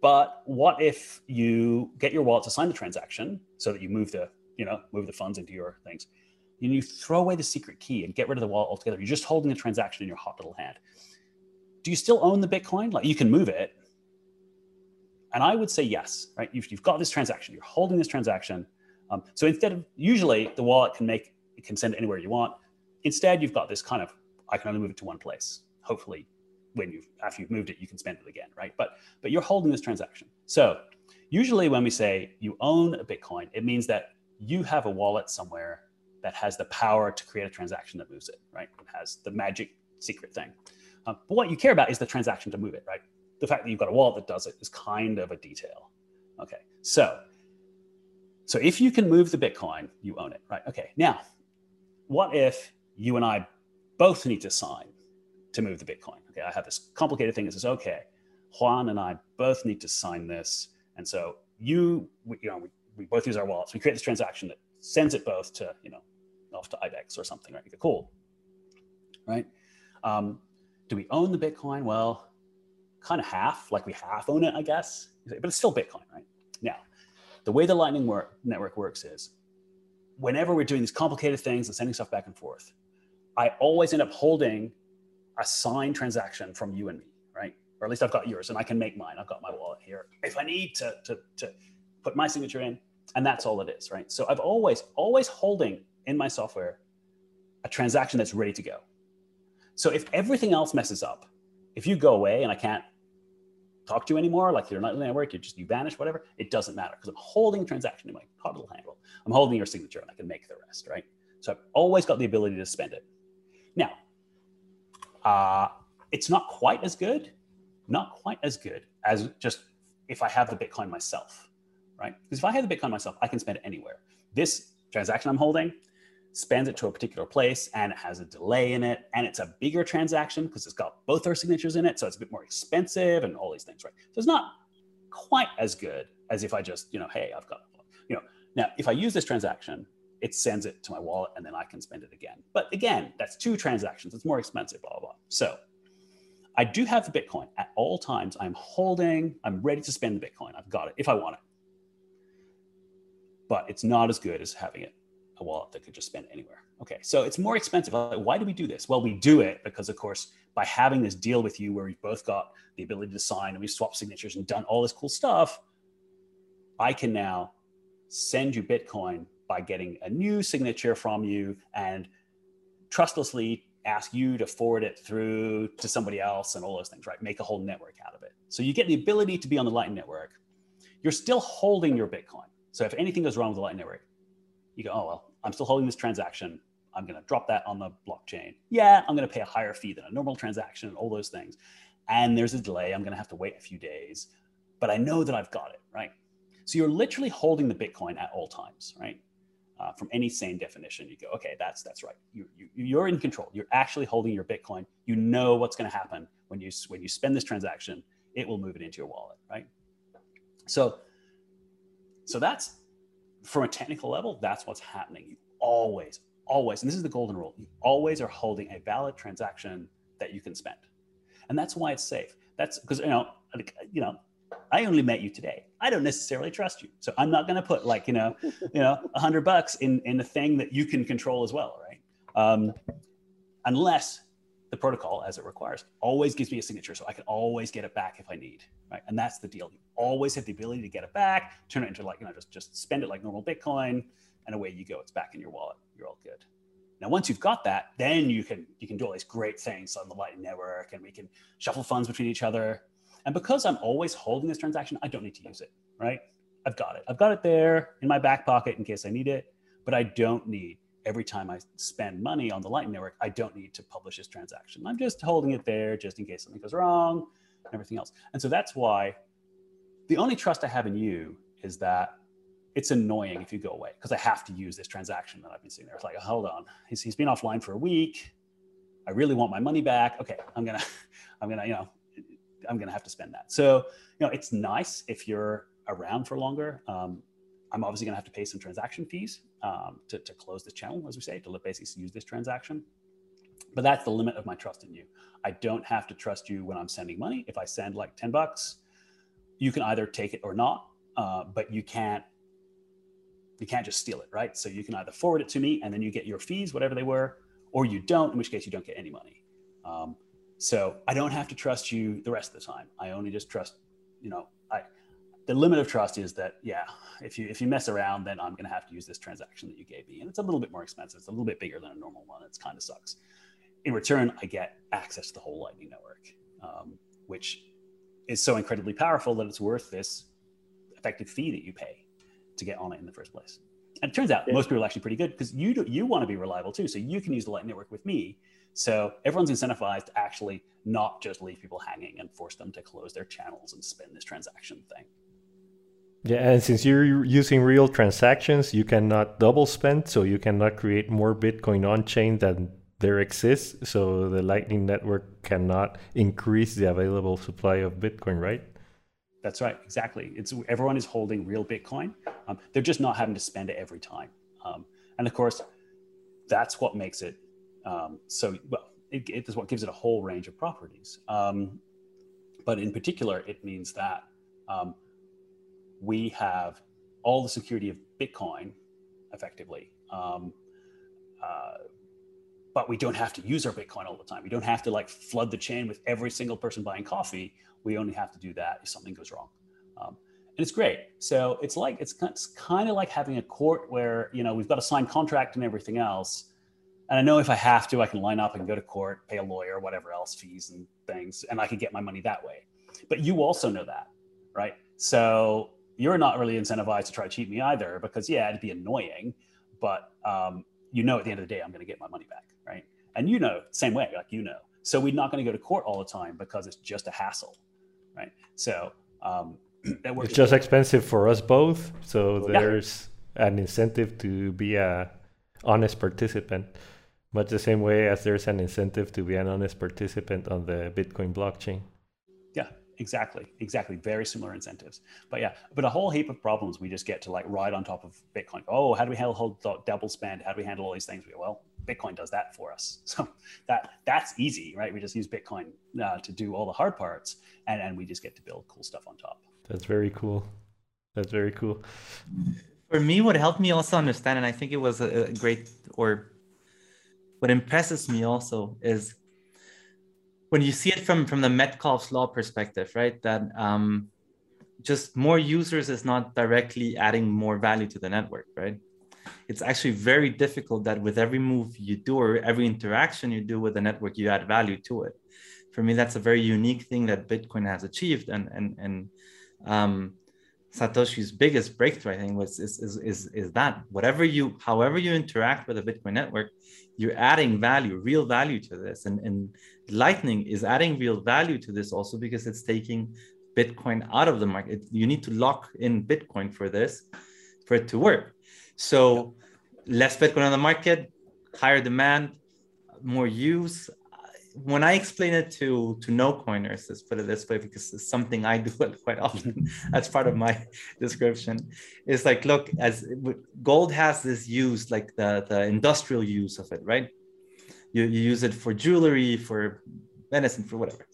But what if you get your wallet to sign the transaction so that you move the, you know, move the funds into your things, and you throw away the secret key and get rid of the wallet altogether? You're just holding the transaction in your hot little hand. Do you still own the Bitcoin? Like you can move it. And I would say yes, right? You've, you've got this transaction, you're holding this transaction. Um, so instead of usually the wallet can make it can send it anywhere you want. Instead, you've got this kind of I can only move it to one place. Hopefully, when you've, after you've moved it, you can spend it again, right? But but you're holding this transaction. So usually when we say you own a Bitcoin, it means that you have a wallet somewhere that has the power to create a transaction that moves it, right? It has the magic secret thing. Um, but what you care about is the transaction to move it, right? The fact that you've got a wallet that does it is kind of a detail. Okay, so so if you can move the Bitcoin, you own it, right? Okay, now what if you and I both need to sign to move the Bitcoin? Okay, I have this complicated thing that says, okay, Juan and I both need to sign this. And so you, you know, we, we both use our wallets. We create this transaction that sends it both to, you know, off to IBEX or something, right? Cool, right? Um, do we own the Bitcoin? Well, kind of half, like we half own it, I guess, but it's still Bitcoin, right? Now, the way the Lightning work, network works is whenever we're doing these complicated things and sending stuff back and forth, I always end up holding a signed transaction from you and me, right? Or at least I've got yours and I can make mine. I've got my wallet here. If I need to, to, to put my signature in, and that's all it is, right? So I've always, always holding in my software a transaction that's ready to go. So if everything else messes up, if you go away and I can't talk to you anymore, like you're not in the network, you just you vanish, whatever, it doesn't matter because I'm holding a transaction in my hot little handle. I'm holding your signature and I can make the rest, right? So I've always got the ability to spend it. Now, uh, it's not quite as good, not quite as good as just if I have the Bitcoin myself, right? Because if I have the Bitcoin myself, I can spend it anywhere. This transaction I'm holding, spends it to a particular place and it has a delay in it and it's a bigger transaction because it's got both our signatures in it so it's a bit more expensive and all these things right? So it's not quite as good as if i just you know hey i've got you know. Now if i use this transaction it sends it to my wallet and then i can spend it again. But again that's two transactions. It's more expensive blah blah blah. So i do have the bitcoin at all times. I'm holding i'm ready to spend the bitcoin. I've got it if i want it but it's not as good as having it a wallet that could just spend anywhere. Okay, so it's more expensive. Why do we do this? Well, we do it because, of course, by having this deal with you where we've both got the ability to sign and we swap signatures and done all this cool stuff, I can now send you Bitcoin by getting a new signature from you and trustlessly ask you to forward it through to somebody else and all those things, right? Make a whole network out of it. So you get the ability to be on the Lightning Network. You're still holding your Bitcoin. So if anything goes wrong with the Lightning Network, you go, oh, well, I'm still holding this transaction. I'm going to drop that on the blockchain. Yeah, I'm going to pay a higher fee than a normal transaction and all those things. And there's a delay. I'm going to have to wait a few days, but I know that I've got it, right? So you're literally holding the Bitcoin at all times, right? Uh, from any sane definition, you go, okay, that's that's right. You, you you're in control. You're actually holding your Bitcoin. You know what's going to happen when you when you spend this transaction. It will move it into your wallet, right? So So that's from a technical level, that's what's happening. You always, always, and this is the golden rule, you always are holding a valid transaction that you can spend. And that's why it's safe. That's because, you know, you know, I only met you today. I don't necessarily trust you. So I'm not going to put like, you know, you know, a hundred bucks in, in a thing that you can control as well. Right. Um, unless the protocol as it requires. Always gives me a signature so i can always get it back if i need right? And that's the deal. You always have the ability to get it back turn it into like you know just just spend it like normal bitcoin and away you go. It's back in your wallet. You're all good. Now once you've got that then you can you can do all these great things on the lightning network and we can shuffle funds between each other. And because i'm always holding this transaction i don't need to use it right? I've got it. I've got it there in my back pocket in case i need it but i don't need every time I spend money on the Lightning Network, I don't need to publish this transaction. I'm just holding it there just in case something goes wrong and everything else. And so that's why the only trust I have in you is that it's annoying if you go away because I have to use this transaction that I've been sitting there. It's like, hold on, he's, he's been offline for a week. I really want my money back. Okay, I'm gonna, I'm gonna, you know, I'm gonna have to spend that. So, you know, it's nice if you're around for longer. Um, I'm obviously going to have to pay some transaction fees um, to, to close this channel, as we say, to basically use this transaction. But that's the limit of my trust in you. I don't have to trust you when I'm sending money. If I send like 10 bucks, you can either take it or not, uh, but you can't you can't just steal it, right? So you can either forward it to me and then you get your fees, whatever they were, or you don't, in which case you don't get any money. Um, so I don't have to trust you the rest of the time. I only just trust, you know, the limit of trust is that yeah, if you if you mess around, then I'm going to have to use this transaction that you gave me, and it's a little bit more expensive. It's a little bit bigger than a normal one. It's kind of sucks. In return, I get access to the whole Lightning Network, um, which is so incredibly powerful that it's worth this effective fee that you pay to get on it in the first place. And it turns out yeah. most people are actually pretty good because you do, you want to be reliable too. So you can use the Lightning Network with me. So everyone's incentivized to actually not just leave people hanging and force them to close their channels and spend this transaction thing. Yeah, and since you're using real transactions, you cannot double spend, so you cannot create more Bitcoin on chain than there exists. So the Lightning Network cannot increase the available supply of Bitcoin, right? That's right, exactly. It's everyone is holding real Bitcoin. Um, they're just not having to spend it every time, um, and of course, that's what makes it um, so. Well, it, it is what gives it a whole range of properties. Um, but in particular, it means that um, we have all the security of Bitcoin effectively. Um, uh, but we don't have to use our Bitcoin all the time. We don't have to like flood the chain with every single person buying coffee. We only have to do that if something goes wrong. Um, and it's great. So it's like it's, it's kind of like having a court where you know we've got a signed contract and everything else. And I know if I have to, I can line up and go to court, pay a lawyer, whatever else, fees and things, and I can get my money that way. But you also know that, right? So you're not really incentivized to try to cheat me either because yeah it'd be annoying but um, you know at the end of the day i'm going to get my money back right? And you know same way like you know. So we're not going to go to court all the time because it's just a hassle right? So um, it's just expensive for us both so there's yeah. an incentive to be a honest participant. Much the same way as there's an incentive to be an honest participant on the bitcoin blockchain exactly exactly very similar incentives. But yeah but a whole heap of problems we just get to like ride on top of bitcoin. Oh how do we handle double spend? How do we handle all these things? We well bitcoin does that for us. So that that's easy right? We just use bitcoin uh, to do all the hard parts and and we just get to build cool stuff on top. That's very cool. That's very cool. For me what helped me also understand and i think it was a, a great or what impresses me also is when you see it from from the Metcalfe's law perspective, right? That um, just more users is not directly adding more value to the network, right? It's actually very difficult that with every move you do or every interaction you do with the network, you add value to it. For me, that's a very unique thing that Bitcoin has achieved, and and and um, Satoshi's biggest breakthrough, I think, was is, is is is that whatever you, however you interact with the Bitcoin network, you're adding value, real value to this, and and Lightning is adding real value to this also because it's taking Bitcoin out of the market. You need to lock in Bitcoin for this, for it to work. So less Bitcoin on the market, higher demand, more use. When I explain it to to no coiners, let's put it this way, because it's something I do quite often. That's part of my description. It's like, look, as gold has this use, like the the industrial use of it, right? You, you use it for jewelry, for medicine, for whatever.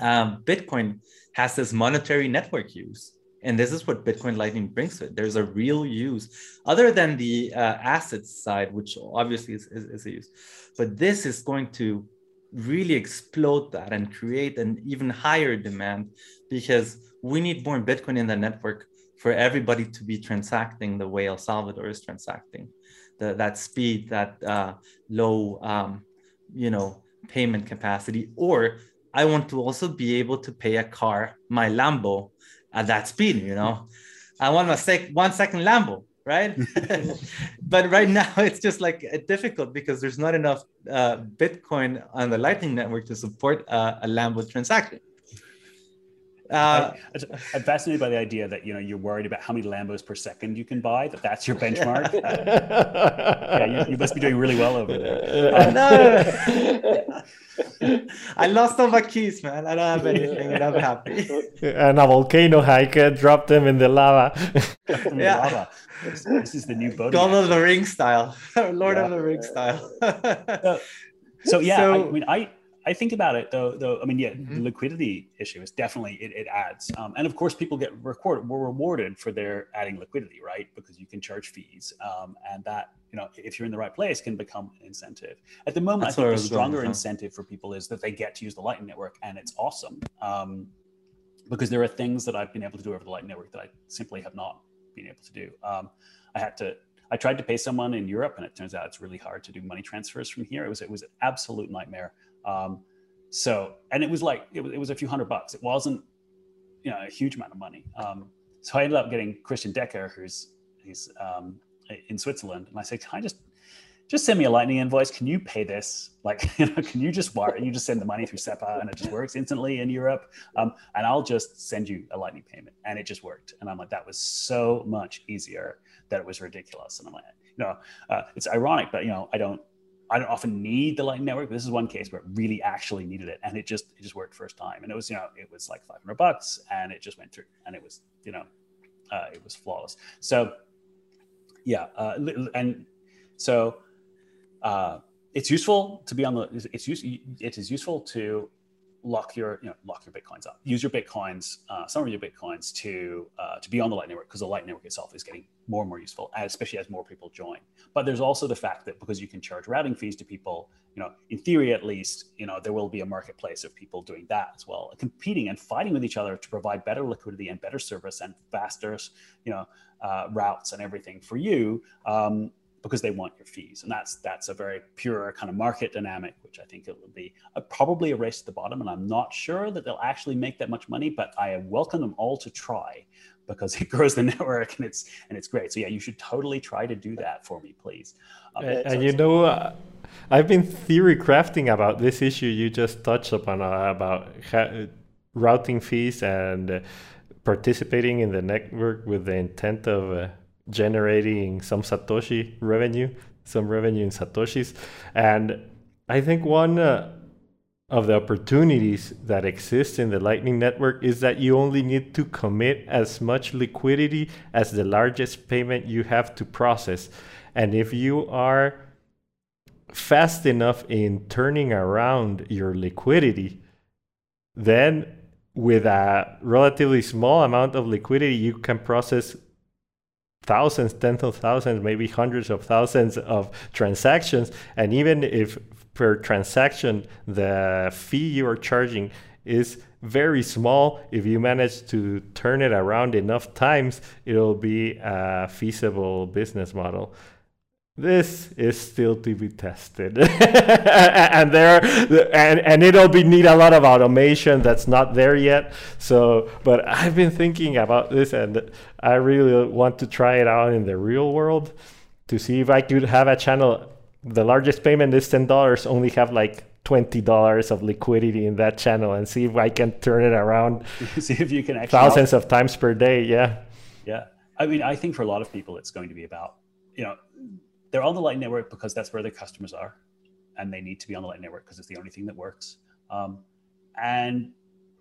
Um, Bitcoin has this monetary network use. And this is what Bitcoin Lightning brings to it. There's a real use, other than the uh, assets side, which obviously is, is, is a use. But this is going to really explode that and create an even higher demand because we need more Bitcoin in the network for everybody to be transacting the way El Salvador is transacting. The, that speed, that uh, low, um, you know, payment capacity. Or I want to also be able to pay a car, my Lambo, at that speed. You know, I want a sec- one second Lambo right? but right now it's just like uh, difficult because there's not enough uh, Bitcoin on the Lightning Network to support uh, a Lambo transaction. Uh, I, am fascinated by the idea that you know you're worried about how many Lambos per second you can buy. That that's your benchmark. yeah, you, you, must be doing really well over there. Um, no, I lost all my keys, man. I don't have anything, and I'm happy. And a volcano hiker dropped them in the lava. yeah. This, this, is the new boat. God of the Ring style, Lord yeah. of the Ring style. so, so yeah, so, I, I mean, I I think about it though. Though I mean, yeah, mm-hmm. the liquidity issue is definitely it, it adds, um, and of course, people get record were rewarded for their adding liquidity, right? Because you can charge fees, um, and that you know, if you're in the right place, can become an incentive. At the moment, That's I think the stronger incentive for people is that they get to use the Lightning Network, and it's awesome. Um, because there are things that I've been able to do over the Lightning Network that I simply have not been able to do. Um, I had to I tried to pay someone in Europe, and it turns out it's really hard to do money transfers from here. It was it was an absolute nightmare. Um, so, and it was like, it was, it was a few hundred bucks. It wasn't, you know, a huge amount of money. Um, so I ended up getting Christian Decker, who's, he's um, in Switzerland. And I said, can I just, just send me a lightning invoice. Can you pay this? Like, you know, can you just wire, you just send the money through SEPA and it just works instantly in Europe. Um, and I'll just send you a lightning payment. And it just worked. And I'm like, that was so much easier that it was ridiculous. And I'm like, you know, uh, it's ironic, but you know, I don't, I don't often need the Lightning Network. but This is one case where it really actually needed it, and it just it just worked first time. And it was you know it was like 500 bucks, and it just went through, and it was you know uh, it was flawless. So yeah, uh, and so uh, it's useful to be on the it's use it is useful to lock your you know lock your bitcoins up. Use your bitcoins uh, some of your bitcoins to uh, to be on the light network because the light network itself is getting more and more useful especially as more people join. But there's also the fact that because you can charge routing fees to people you know in theory at least you know there will be a marketplace of people doing that as well competing and fighting with each other to provide better liquidity and better service and faster you know uh, routes and everything for you. Um, because they want your fees. And that's that's a very pure kind of market dynamic which i think it will be a, probably a race to the bottom. And i'm not sure that they'll actually make that much money but i welcome them all to try because it grows the network and it's and it's great. So yeah you should totally try to do that for me please. Um, and, so you know uh, i've been theory crafting about this issue you just touched upon uh, about ha- routing fees and uh, participating in the network with the intent of uh, generating some Satoshi revenue, some revenue in Satoshis. And I think one uh, of the opportunities that exist in the Lightning Network is that you only need to commit as much liquidity as the largest payment you have to process. And if you are fast enough in turning around your liquidity, then with a relatively small amount of liquidity, you can process thousands, tens of thousands, maybe hundreds of thousands of transactions. And even if per transaction the fee you are charging is very small, if you manage to turn it around enough times, it'll be a feasible business model this is still to be tested. And there and and it'll be need a lot of automation that's not there yet. So but i've been thinking about this and i really want to try it out in the real world to see if i could have a channel. The largest payment is $10 only have like $20 of liquidity in that channel and see if i can turn it around see if you can actually thousands help. of times per day yeah. Yeah. I mean i think for a lot of people it's going to be about you know they're on the Light Network because that's where their customers are. and they need to be on the Light Network because it's the only thing that works. Um, and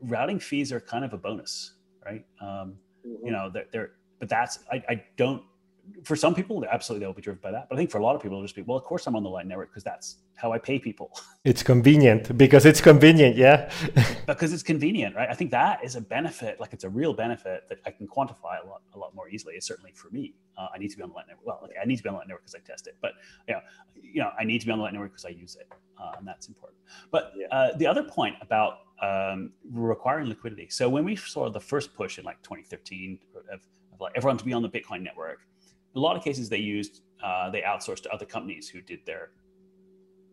routing fees are kind of a bonus, right? Um, mm-hmm. You know, they're, they're, but that's I, I don't for some people, absolutely they'll be driven by that. But I think for a lot of people, it'll just be, well, of course I'm on the Lightning Network because that's how I pay people. It's convenient because it's convenient, yeah. because it's convenient, right? I think that is a benefit, like it's a real benefit that I can quantify a lot, a lot more easily. It's certainly for me. Uh, I need to be on the Lightning Network. Well, okay, I need to be on the Lightning Network because I test it, but you know, you know, I need to be on the Lightning Network because I use it, uh, and that's important. But uh, the other point about um, requiring liquidity. So when we saw the first push in like 2013 of, of like everyone to be on the Bitcoin network, a lot of cases they used uh, they outsourced to other companies who did their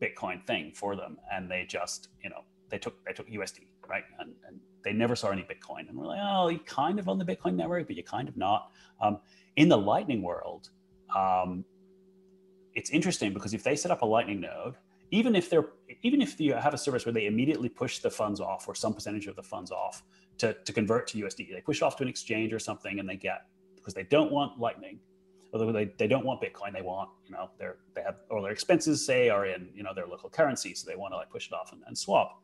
Bitcoin thing for them, and they just you know they took they took USD right, and, and they never saw any Bitcoin, and we're like, oh, you kind of on the Bitcoin network, but you're kind of not. Um, in the Lightning world, um, it's interesting because if they set up a Lightning node, even if they're even if you have a service where they immediately push the funds off or some percentage of the funds off to, to convert to USD, they push off to an exchange or something, and they get because they don't want Lightning although they, they don't want Bitcoin, they want, you know, their they have or their expenses say are in, you know, their local currency. So they want to like push it off and, and swap.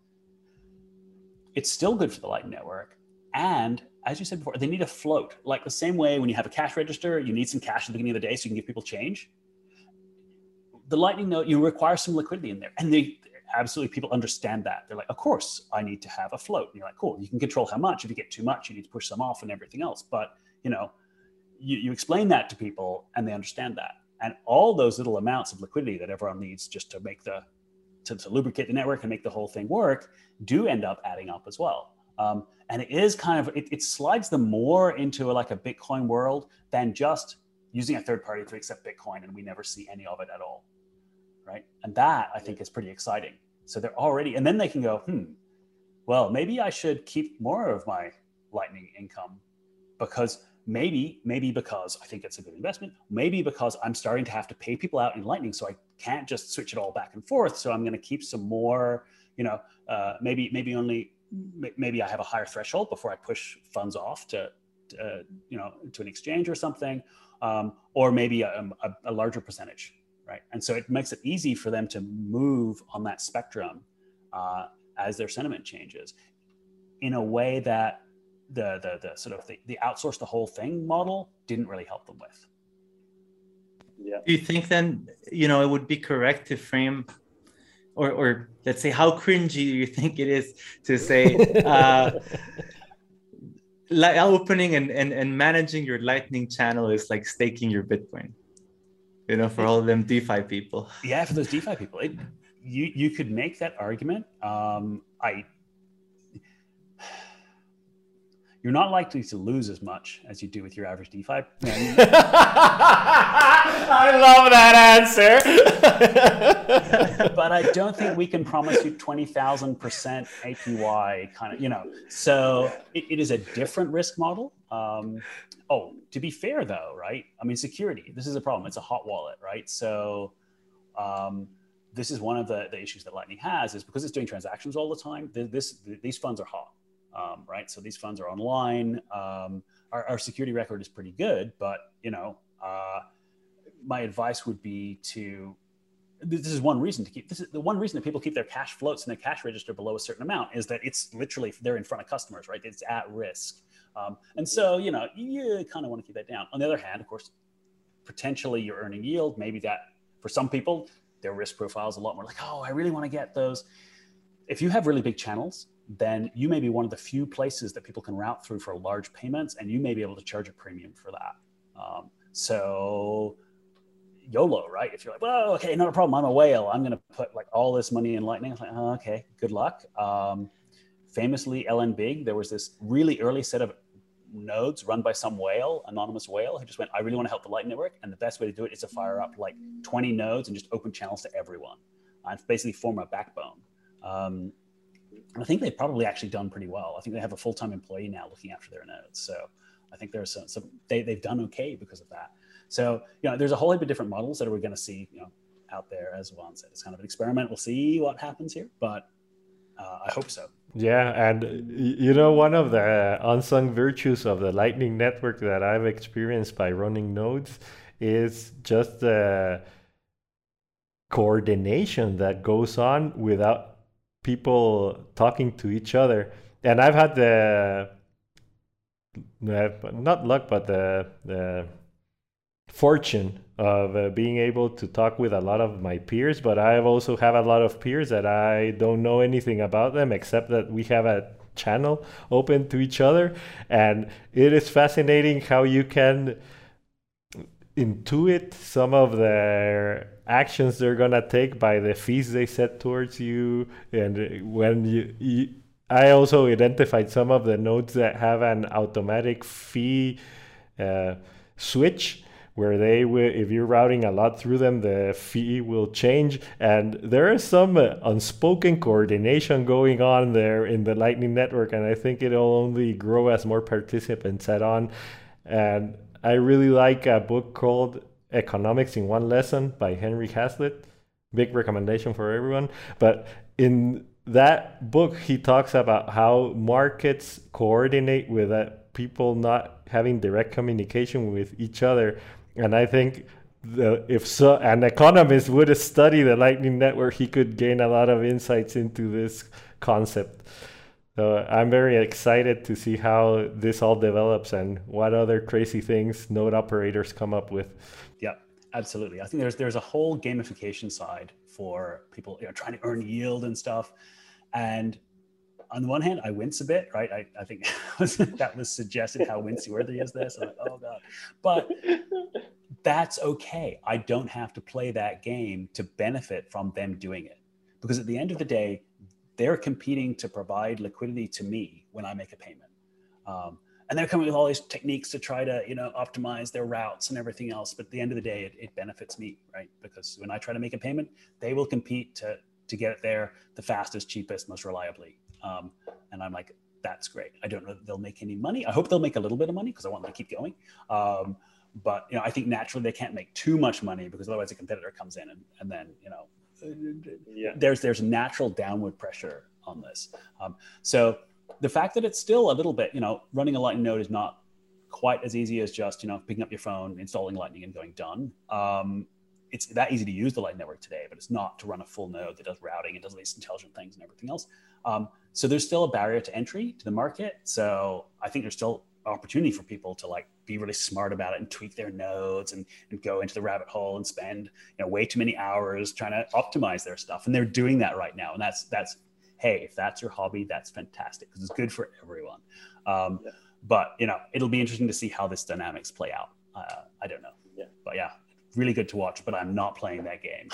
It's still good for the Lightning Network. And as you said before, they need a float. Like the same way when you have a cash register, you need some cash at the beginning of the day so you can give people change. The Lightning Node, you require some liquidity in there. And they absolutely people understand that. They're like, of course, I need to have a float. And you're like, cool, you can control how much. If you get too much, you need to push some off and everything else. But you know, you, you explain that to people and they understand that. And all those little amounts of liquidity that everyone needs just to make the to, to lubricate the network and make the whole thing work do end up adding up as well. Um, and it is kind of it, it slides them more into a, like a Bitcoin world than just using a third party to accept Bitcoin and we never see any of it at all, right? And that I think is pretty exciting. So they're already, and then they can go, hmm, well, maybe I should keep more of my Lightning income because maybe maybe because i think it's a good investment. Maybe because i'm starting to have to pay people out in lightning so i can't just switch it all back and forth. So i'm going to keep some more you know uh, maybe maybe only maybe i have a higher threshold before i push funds off to, uh, you know to an exchange or something um, or maybe a, a, a, larger percentage right? And so it makes it easy for them to move on that spectrum uh, as their sentiment changes in a way that the the, the sort of the, the outsource the whole thing model didn't really help them with. Yeah. Do you think then you know it would be correct to frame, or or let's say how cringy do you think it is to say, uh, like opening and, and and managing your Lightning channel is like staking your Bitcoin, you know, for all of them DeFi people. Yeah, for those DeFi people, it, you you could make that argument. Um, I you're not likely to lose as much as you do with your average DeFi. I love that answer. but I don't think we can promise you 20,000% APY kind of, you know. So it, it is a different risk model. Um, oh, to be fair though, right? I mean, security, this is a problem. It's a hot wallet, right? So, um, this is one of the, the issues that Lightning has is because it's doing transactions all the time. This, these funds are hot um, right? So these funds are online. Um, our, our, security record is pretty good, but you know, uh, my advice would be to. This is one reason to keep. This is the one reason that people keep their cash floats in their cash register below a certain amount is that it's literally they're in front of customers, right? It's at risk, um, and so you know you kind of want to keep that down. On the other hand, of course, potentially you're earning yield. Maybe that for some people their risk profile is a lot more like, oh, I really want to get those. If you have really big channels, then you may be one of the few places that people can route through for large payments, and you may be able to charge a premium for that. Um, so YOLO, right? If you're like, well, okay, not a problem. I'm a whale. I'm going to put like all this money in Lightning. Like, oh, okay, good luck. Um, famously, LN Big, there was this really early set of nodes run by some whale, anonymous whale, who just went, I really want to help the Lightning Network. And the best way to do it is to fire up like 20 nodes and just open channels to everyone and basically form a backbone. Um, I think they've probably actually done pretty well. I think they have a full time employee now looking after their nodes. So I think there's some, some they, they've done okay because of that. So, you know, there's a whole heap of different models that we're going to see, you know, out there as Juan said. It's kind of an experiment. We'll see what happens here, but uh, I hope so. Yeah, and you know, one of the unsung virtues of the Lightning Network that I've experienced by running nodes is just the coordination that goes on without people talking to each other. And I've had the not luck, but the the fortune of uh, being able to talk with a lot of my peers. But I also have a lot of peers that I don't know anything about them except that we have a channel open to each other, and it is fascinating how you can intuit some of the actions they're gonna take by the fees they set towards you. And when you, you i also identified some of the nodes that have an automatic fee uh, switch where they will if you're routing a lot through them the fee will change. And there is some uh, unspoken coordination going on there in the lightning network and i think it'll only grow as more participants add on. And I really like a book called Economics in One Lesson by Henry Hazlitt. Big recommendation for everyone. But in that book, he talks about how markets coordinate with uh, people not having direct communication with each other. And I think the, if so, an economist would study the Lightning Network, he could gain a lot of insights into this concept. So I'm very excited to see how this all develops and what other crazy things node operators come up with. Yeah, absolutely. I think there's there's a whole gamification side for people you know trying to earn yield and stuff. And on the one hand, I wince a bit, right? I, I think that was suggested how wincy worthy is this. I'm like, oh god. But that's okay. I don't have to play that game to benefit from them doing it. Because at the end of the day, they're competing to provide liquidity to me when I make a payment. Um, and they're coming with all these techniques to try to, you know, optimize their routes and everything else. But at the end of the day, it, it benefits me, right? Because when I try to make a payment, they will compete to to get it there the fastest, cheapest, most reliably. Um, and I'm like, that's great. I don't know that they'll make any money. I hope they'll make a little bit of money because I want them to keep going. Um, but you know, I think naturally they can't make too much money because otherwise a competitor comes in and, and then you know yeah. there's there's natural downward pressure on this. Um, so the fact that it's still a little bit, you know, running a Lightning node is not quite as easy as just you know picking up your phone, installing Lightning, and going done. Um, it's that easy to use the Lightning Network today, but it's not to run a full node that does routing and does these intelligent things and everything else. Um, so there's still a barrier to entry to the market. So I think there's still opportunity for people to like be really smart about it and tweak their nodes and, and go into the rabbit hole and spend you know way too many hours trying to optimize their stuff and they're doing that right now and that's that's hey if that's your hobby that's fantastic because it's good for everyone um, yeah. but you know it'll be interesting to see how this dynamics play out uh, i don't know yeah. but yeah really good to watch, but I'm not playing that game.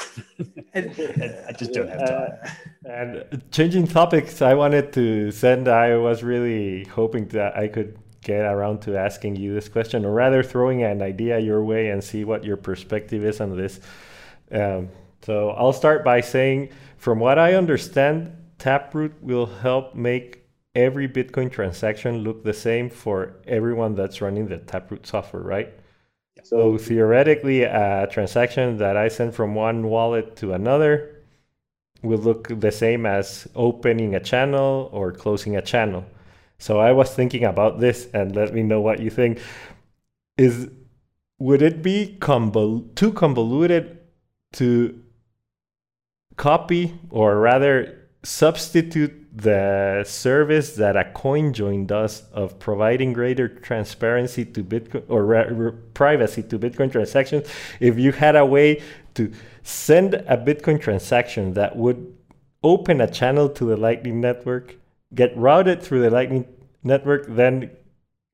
I just don't have time. Uh, and changing topics, I wanted to send. I was really hoping that I could get around to asking you this question, or rather throwing an idea your way and see what your perspective is on this. Um, so I'll start by saying, from what I understand, Taproot will help make every Bitcoin transaction look the same for everyone that's running the Taproot software, right? So theoretically, a transaction that I send from one wallet to another will look the same as opening a channel or closing a channel. So I was thinking about this and let me know what you think. Is would it be convol- too convoluted to copy or rather substitute the service that a CoinJoin does of providing greater transparency to Bitcoin or ra- privacy to Bitcoin transactions if you had a way to send a Bitcoin transaction that would open a channel to the Lightning Network get routed through the Lightning network, then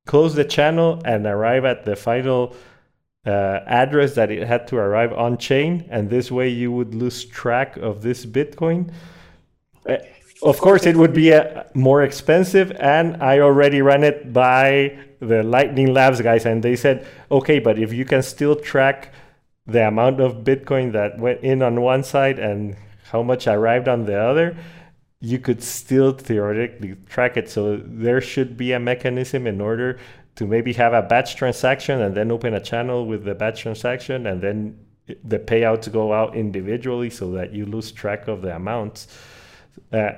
close the channel and arrive at the final uh, address that it had to arrive on chain. And this way you would lose track of this Bitcoin. Uh, of course, it would be uh, more expensive, and I already ran it by the Lightning Labs guys, and they said, okay, but if you can still track the amount of Bitcoin that went in on one side and how much arrived on the other, you could still theoretically track it. So there should be a mechanism in order to maybe have a batch transaction and then open a channel with the batch transaction and then the payouts go out individually so that you lose track of the amounts. Uh,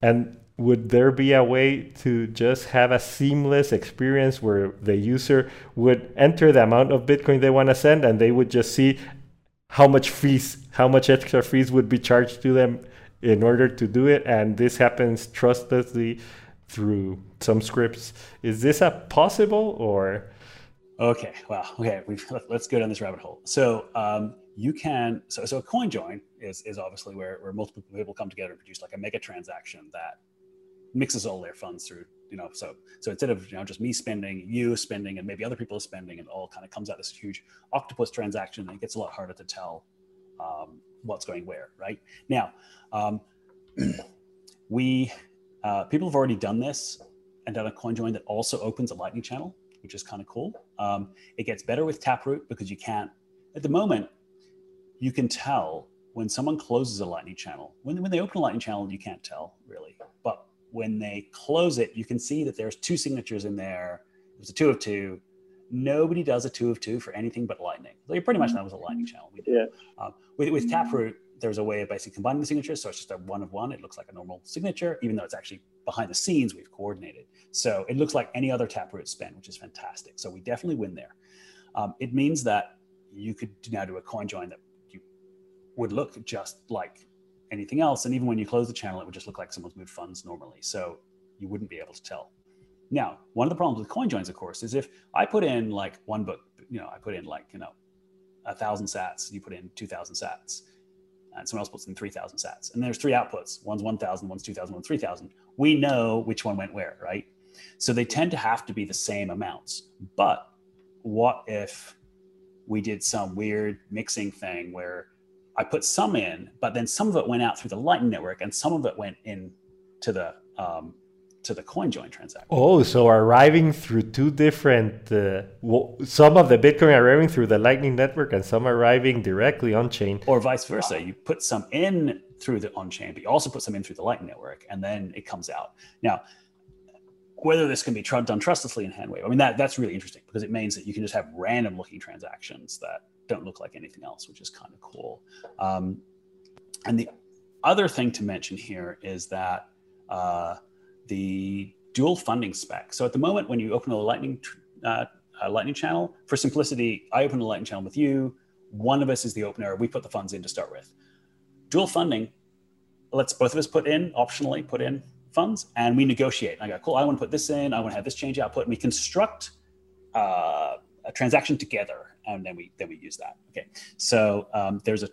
and would there be a way to just have a seamless experience where the user would enter the amount of Bitcoin they want to send and they would just see how much fees, how much extra fees would be charged to them in order to do it, and this happens trustlessly through some scripts. Is this a possible or? Okay, well, okay, we've, let's go down this rabbit hole. So um, you can, so so a coin join is is obviously where where multiple people come together and produce like a mega transaction that mixes all their funds through you know so so instead of you know just me spending you spending and maybe other people spending it all kind of comes out this huge octopus transaction and it gets a lot harder to tell um, what's going where right now um, we uh, people have already done this and done a coin join that also opens a lightning channel which is kind of cool um, it gets better with taproot because you can't at the moment you can tell when someone closes a lightning channel when, when they open a lightning channel you can't tell really but when they close it, you can see that there's two signatures in there. It was a two of two. Nobody does a two of two for anything but Lightning. So pretty much that was a Lightning channel. We did. Yeah. Um, with, with Taproot, there's a way of basically combining the signatures. So it's just a one of one. It looks like a normal signature, even though it's actually behind the scenes, we've coordinated. So it looks like any other Taproot spend, which is fantastic. So we definitely win there. Um, it means that you could now do a coin join that you would look just like anything else. And even when you close the channel, it would just look like someone's moved funds normally. So you wouldn't be able to tell. Now, one of the problems with coin joins, of course, is if I put in like one book, you know, I put in like, you know, a thousand sats, you put in 2000 sats, and someone else puts in 3000 sats. And there's three outputs. One's 1000, one's 2000, one's 3000. We know which one went where, right? So they tend to have to be the same amounts. But what if we did some weird mixing thing where I put some in, but then some of it went out through the Lightning Network, and some of it went in to the um, to the CoinJoin transaction. Oh, so arriving through two different. Uh, well, some of the Bitcoin arriving through the Lightning Network, and some arriving directly on chain, or vice versa. You put some in through the on chain, but you also put some in through the Lightning Network, and then it comes out. Now, whether this can be done trustlessly in Handwave, I mean that that's really interesting because it means that you can just have random looking transactions that don't look like anything else, which is kind of cool. Um, and the other thing to mention here is that uh, the dual funding spec. So at the moment, when you open a Lightning uh, Lightning channel, for simplicity, I open a Lightning channel with you. One of us is the opener. We put the funds in to start with. Dual funding lets both of us put in optionally put in funds, and we negotiate. I go, cool. I want to put this in. I want to have this change output. And we construct uh, a transaction together and then we then we use that. Okay, so um, there's a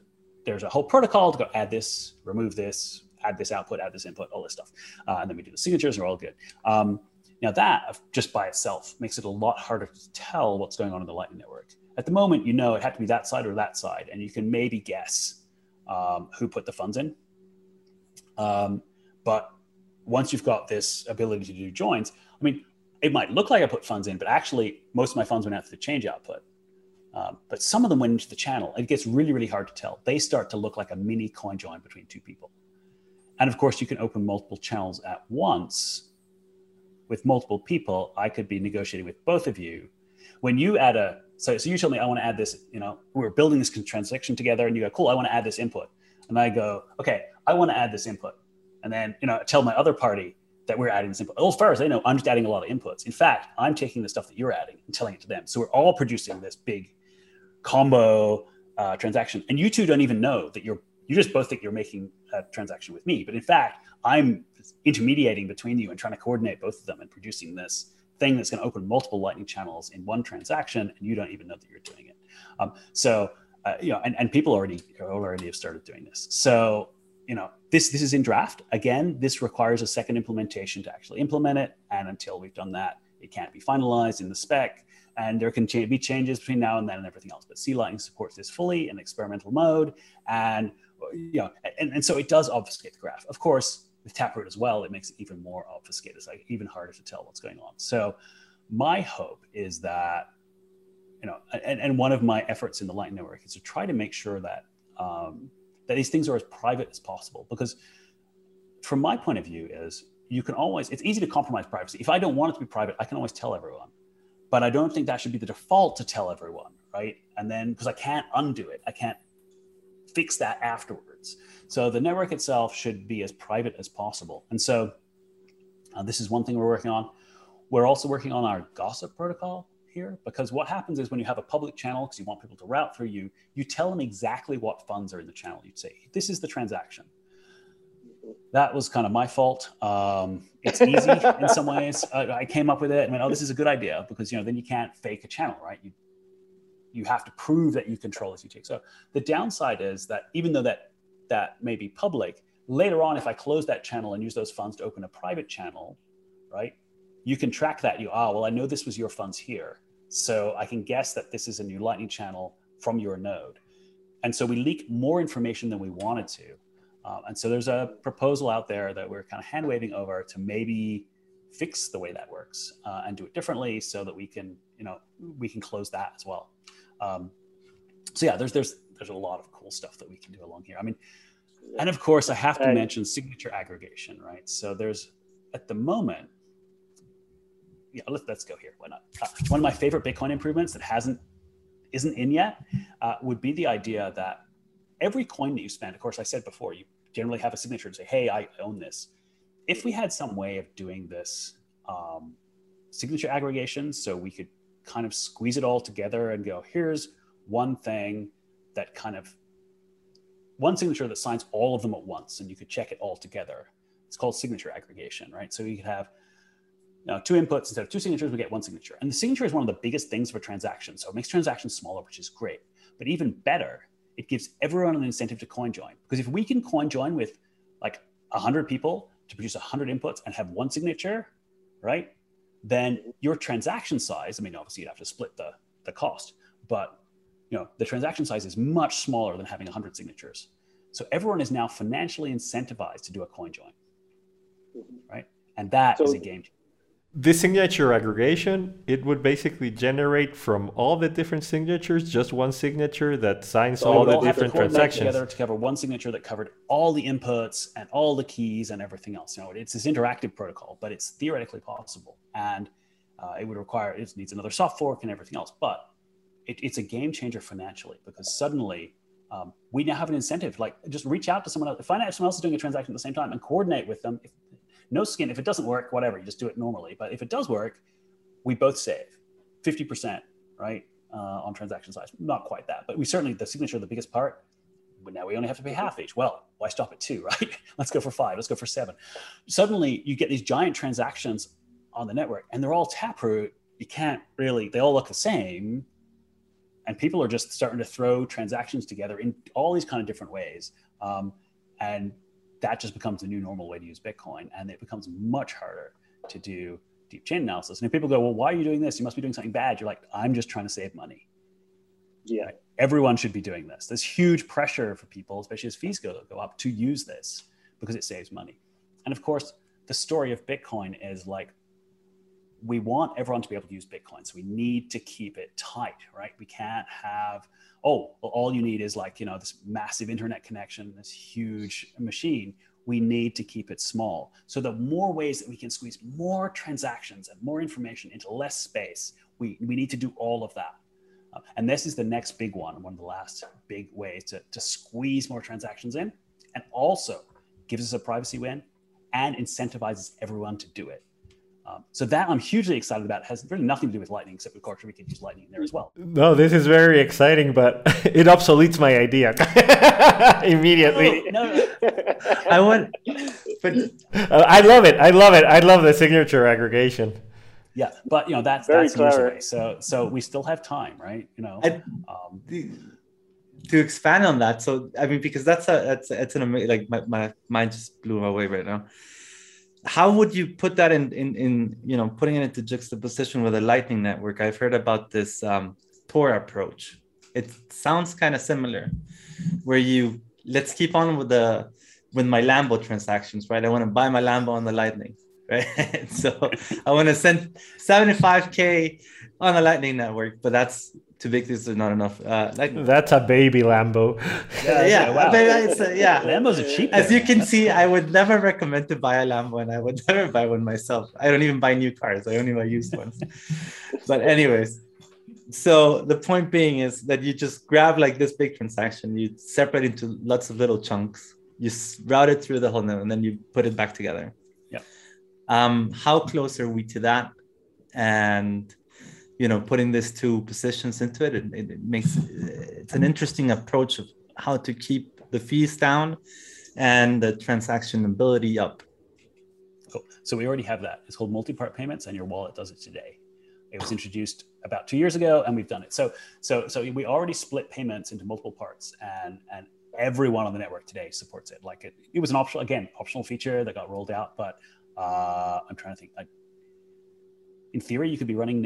there's a whole protocol to go add this, remove this, add this output, add this input, all this stuff, uh, and then we do the signatures. and we're all good. Um, now that just by itself makes it a lot harder to tell what's going on in the Lightning Network. At the moment, you know it had to be that side or that side, and you can maybe guess um, who put the funds in. Um, but once you've got this ability to do joins, I mean, it might look like I put funds in, but actually most of my funds went out to the change output. Um, but some of them went into the channel. It gets really, really hard to tell. They start to look like a mini coin join between two people. And of course, you can open multiple channels at once with multiple people. I could be negotiating with both of you. When you add a, so, so you tell me, I want to add this, you know, we're building this transaction together and you go, cool, I want to add this input. And I go, okay, I want to add this input. And then, you know, tell my other party that we're adding this input. As far as they know, I'm just adding a lot of inputs. In fact, I'm taking the stuff that you're adding and telling it to them. So we're all producing this big combo uh, transaction. And you two don't even know that you're, you just both think you're making transaction with me. But in fact, I'm intermediating between you and trying to coordinate both of them and producing this thing that's going to open multiple lightning channels in one transaction. And you don't even know that you're doing it. Um, so, uh, you know, and, and people already already have started doing this. So, you know, this this is in draft. Again, this requires a second implementation to actually implement it. And until we've done that, it can't be finalized in the spec and there can be changes between now and then and everything else. But C Lightning supports this fully in experimental mode, and you know, and, and so it does obfuscate the graph. Of course, with Taproot as well, it makes it even more obfuscated. It's like even harder to tell what's going on. So my hope is that you know, and, and one of my efforts in the Lightning Network is to try to make sure that um, that these things are as private as possible because from my point of view is you can always it's easy to compromise privacy if i don't want it to be private i can always tell everyone but I don't think that should be the default to tell everyone, right? And then because I can't undo it, I can't fix that afterwards. So the network itself should be as private as possible. And so uh, this is one thing we're working on. We're also working on our gossip protocol here because what happens is when you have a public channel, because you want people to route through you, you tell them exactly what funds are in the channel. You'd say, this is the transaction. That was kind of my fault. Um, it's easy in some ways. Uh, I came up with it and went, oh, this is a good idea because you know then you can't fake a channel, right? You you have to prove that you control the CTA. So the downside is that even though that that may be public, later on, if I close that channel and use those funds to open a private channel, right? You can track that. You, ah, well, I know this was your funds here. So I can guess that this is a new Lightning channel from your node. And so we leak more information than we wanted to. Um, and so there's a proposal out there that we're kind of hand waving over to maybe fix the way that works uh, and do it differently so that we can, you know, we can close that as well. Um, so yeah, there's there's there's a lot of cool stuff that we can do along here. I mean, and of course, I have to mention signature aggregation, right? So there's at the moment, yeah, let's, let's go here. Why not? Uh, one of my favorite Bitcoin improvements that hasn't isn't in yet uh, would be the idea that every coin that you spend, of course, I said before, you generally have a signature to say, "Hey, I own this." If we had some way of doing this um, signature aggregation, so we could kind of squeeze it all together and go, "Here's one thing that kind of one signature that signs all of them at once and you could check it all together. It's called signature aggregation, right? So you could have you know, two inputs instead of two signatures, we get one signature. And the signature is one of the biggest things for transactions. So it makes transactions smaller, which is great. But even better, it gives everyone an incentive to coin join. Because if we can coin join with like 100 people to produce 100 inputs and have one signature, right? Then your transaction size, I mean, obviously you'd have to split the, the cost, but you know, the transaction size is much smaller than having 100 signatures. So everyone is now financially incentivized to do a coin join, mm-hmm. right? And that so, is a game changer. This signature aggregation, it would basically generate from all the different signatures just one signature that signs so all the different transactions together to cover one signature that covered all the inputs and all the keys and everything else. You know, it's this interactive protocol, but it's theoretically possible, and uh, it would require it needs another soft fork and everything else. But it, it's a game changer financially because suddenly um, we now have an incentive. Like just reach out to someone else, find out if someone else is doing a transaction at the same time, and coordinate with them. If, no skin. If it doesn't work, whatever, you just do it normally. But if it does work, we both save fifty percent, right, uh, on transaction size. Not quite that, but we certainly the signature the biggest part. But now we only have to pay half each. Well, why stop at two, right? Let's go for five. Let's go for seven. Suddenly, you get these giant transactions on the network, and they're all taproot. You can't really. They all look the same and people are just starting to throw transactions together in all these kind of different ways um, and that just becomes the new normal way to use bitcoin and it becomes much harder to do deep chain analysis. And if people go well why are you doing this? You must be doing something bad. You're like i'm just trying to save money. Yeah. Everyone should be doing this. There's huge pressure for people especially as fees go, go up to use this because it saves money. And of course the story of bitcoin is like we want everyone to be able to use Bitcoin. So we need to keep it tight, right? We can't have, oh, all you need is like, you know, this massive internet connection, this huge machine. We need to keep it small. So the more ways that we can squeeze more transactions and more information into less space, we, we need to do all of that. Uh, and this is the next big one, one of the last big ways to, to squeeze more transactions in and also gives us a privacy win and incentivizes everyone to do it. Um, so that I'm hugely excited about. It has really nothing to do with Lightning, except of course we can use Lightning there as well. No, this is very exciting, but it obsoletes my idea immediately. No, no, no. I want, but uh, I love it. I love it. I love the signature aggregation. Yeah, but you know that's very that's years away. So so we still have time, right? You know. I, um, to expand on that, so I mean, because that's a that's it's an amazing like my, my mind just blew away right now how would you put that in, in, in you know putting it into juxtaposition with a lightning network? I've heard about this um, tor approach. It sounds kind of similar where you let's keep on with the with my lambo transactions right? I want to buy my lambo on the lightning right? So i want to send 75k on the lightning network but that's too big this is not enough. Uh, like, That's a baby Lambo. Yeah, yeah, wow. it's a, yeah. Lambos are cheap. As you can see, I would never recommend to buy a Lambo, and I would never buy one myself. I don't even buy new cars. I only buy used ones. but anyways, so the point being is that you just grab like this big transaction, you separate into lots of little chunks, you route it through the whole node, and then you put it back together. Yeah. Um, how close are we to that? And you know putting these two positions into it, it, it makes it's an interesting approach of how to keep the fees down and the transactionability up. Cool. So we already have that. It's called multi-part payments, and your wallet does it today. It was introduced about two years ago, and we've done it. So, so, so we already split payments into multiple parts, and and everyone on the network today supports it. Like it, it was an optional, again, optional feature that got rolled out, but uh, I'm trying to think. Like, in theory, you could be running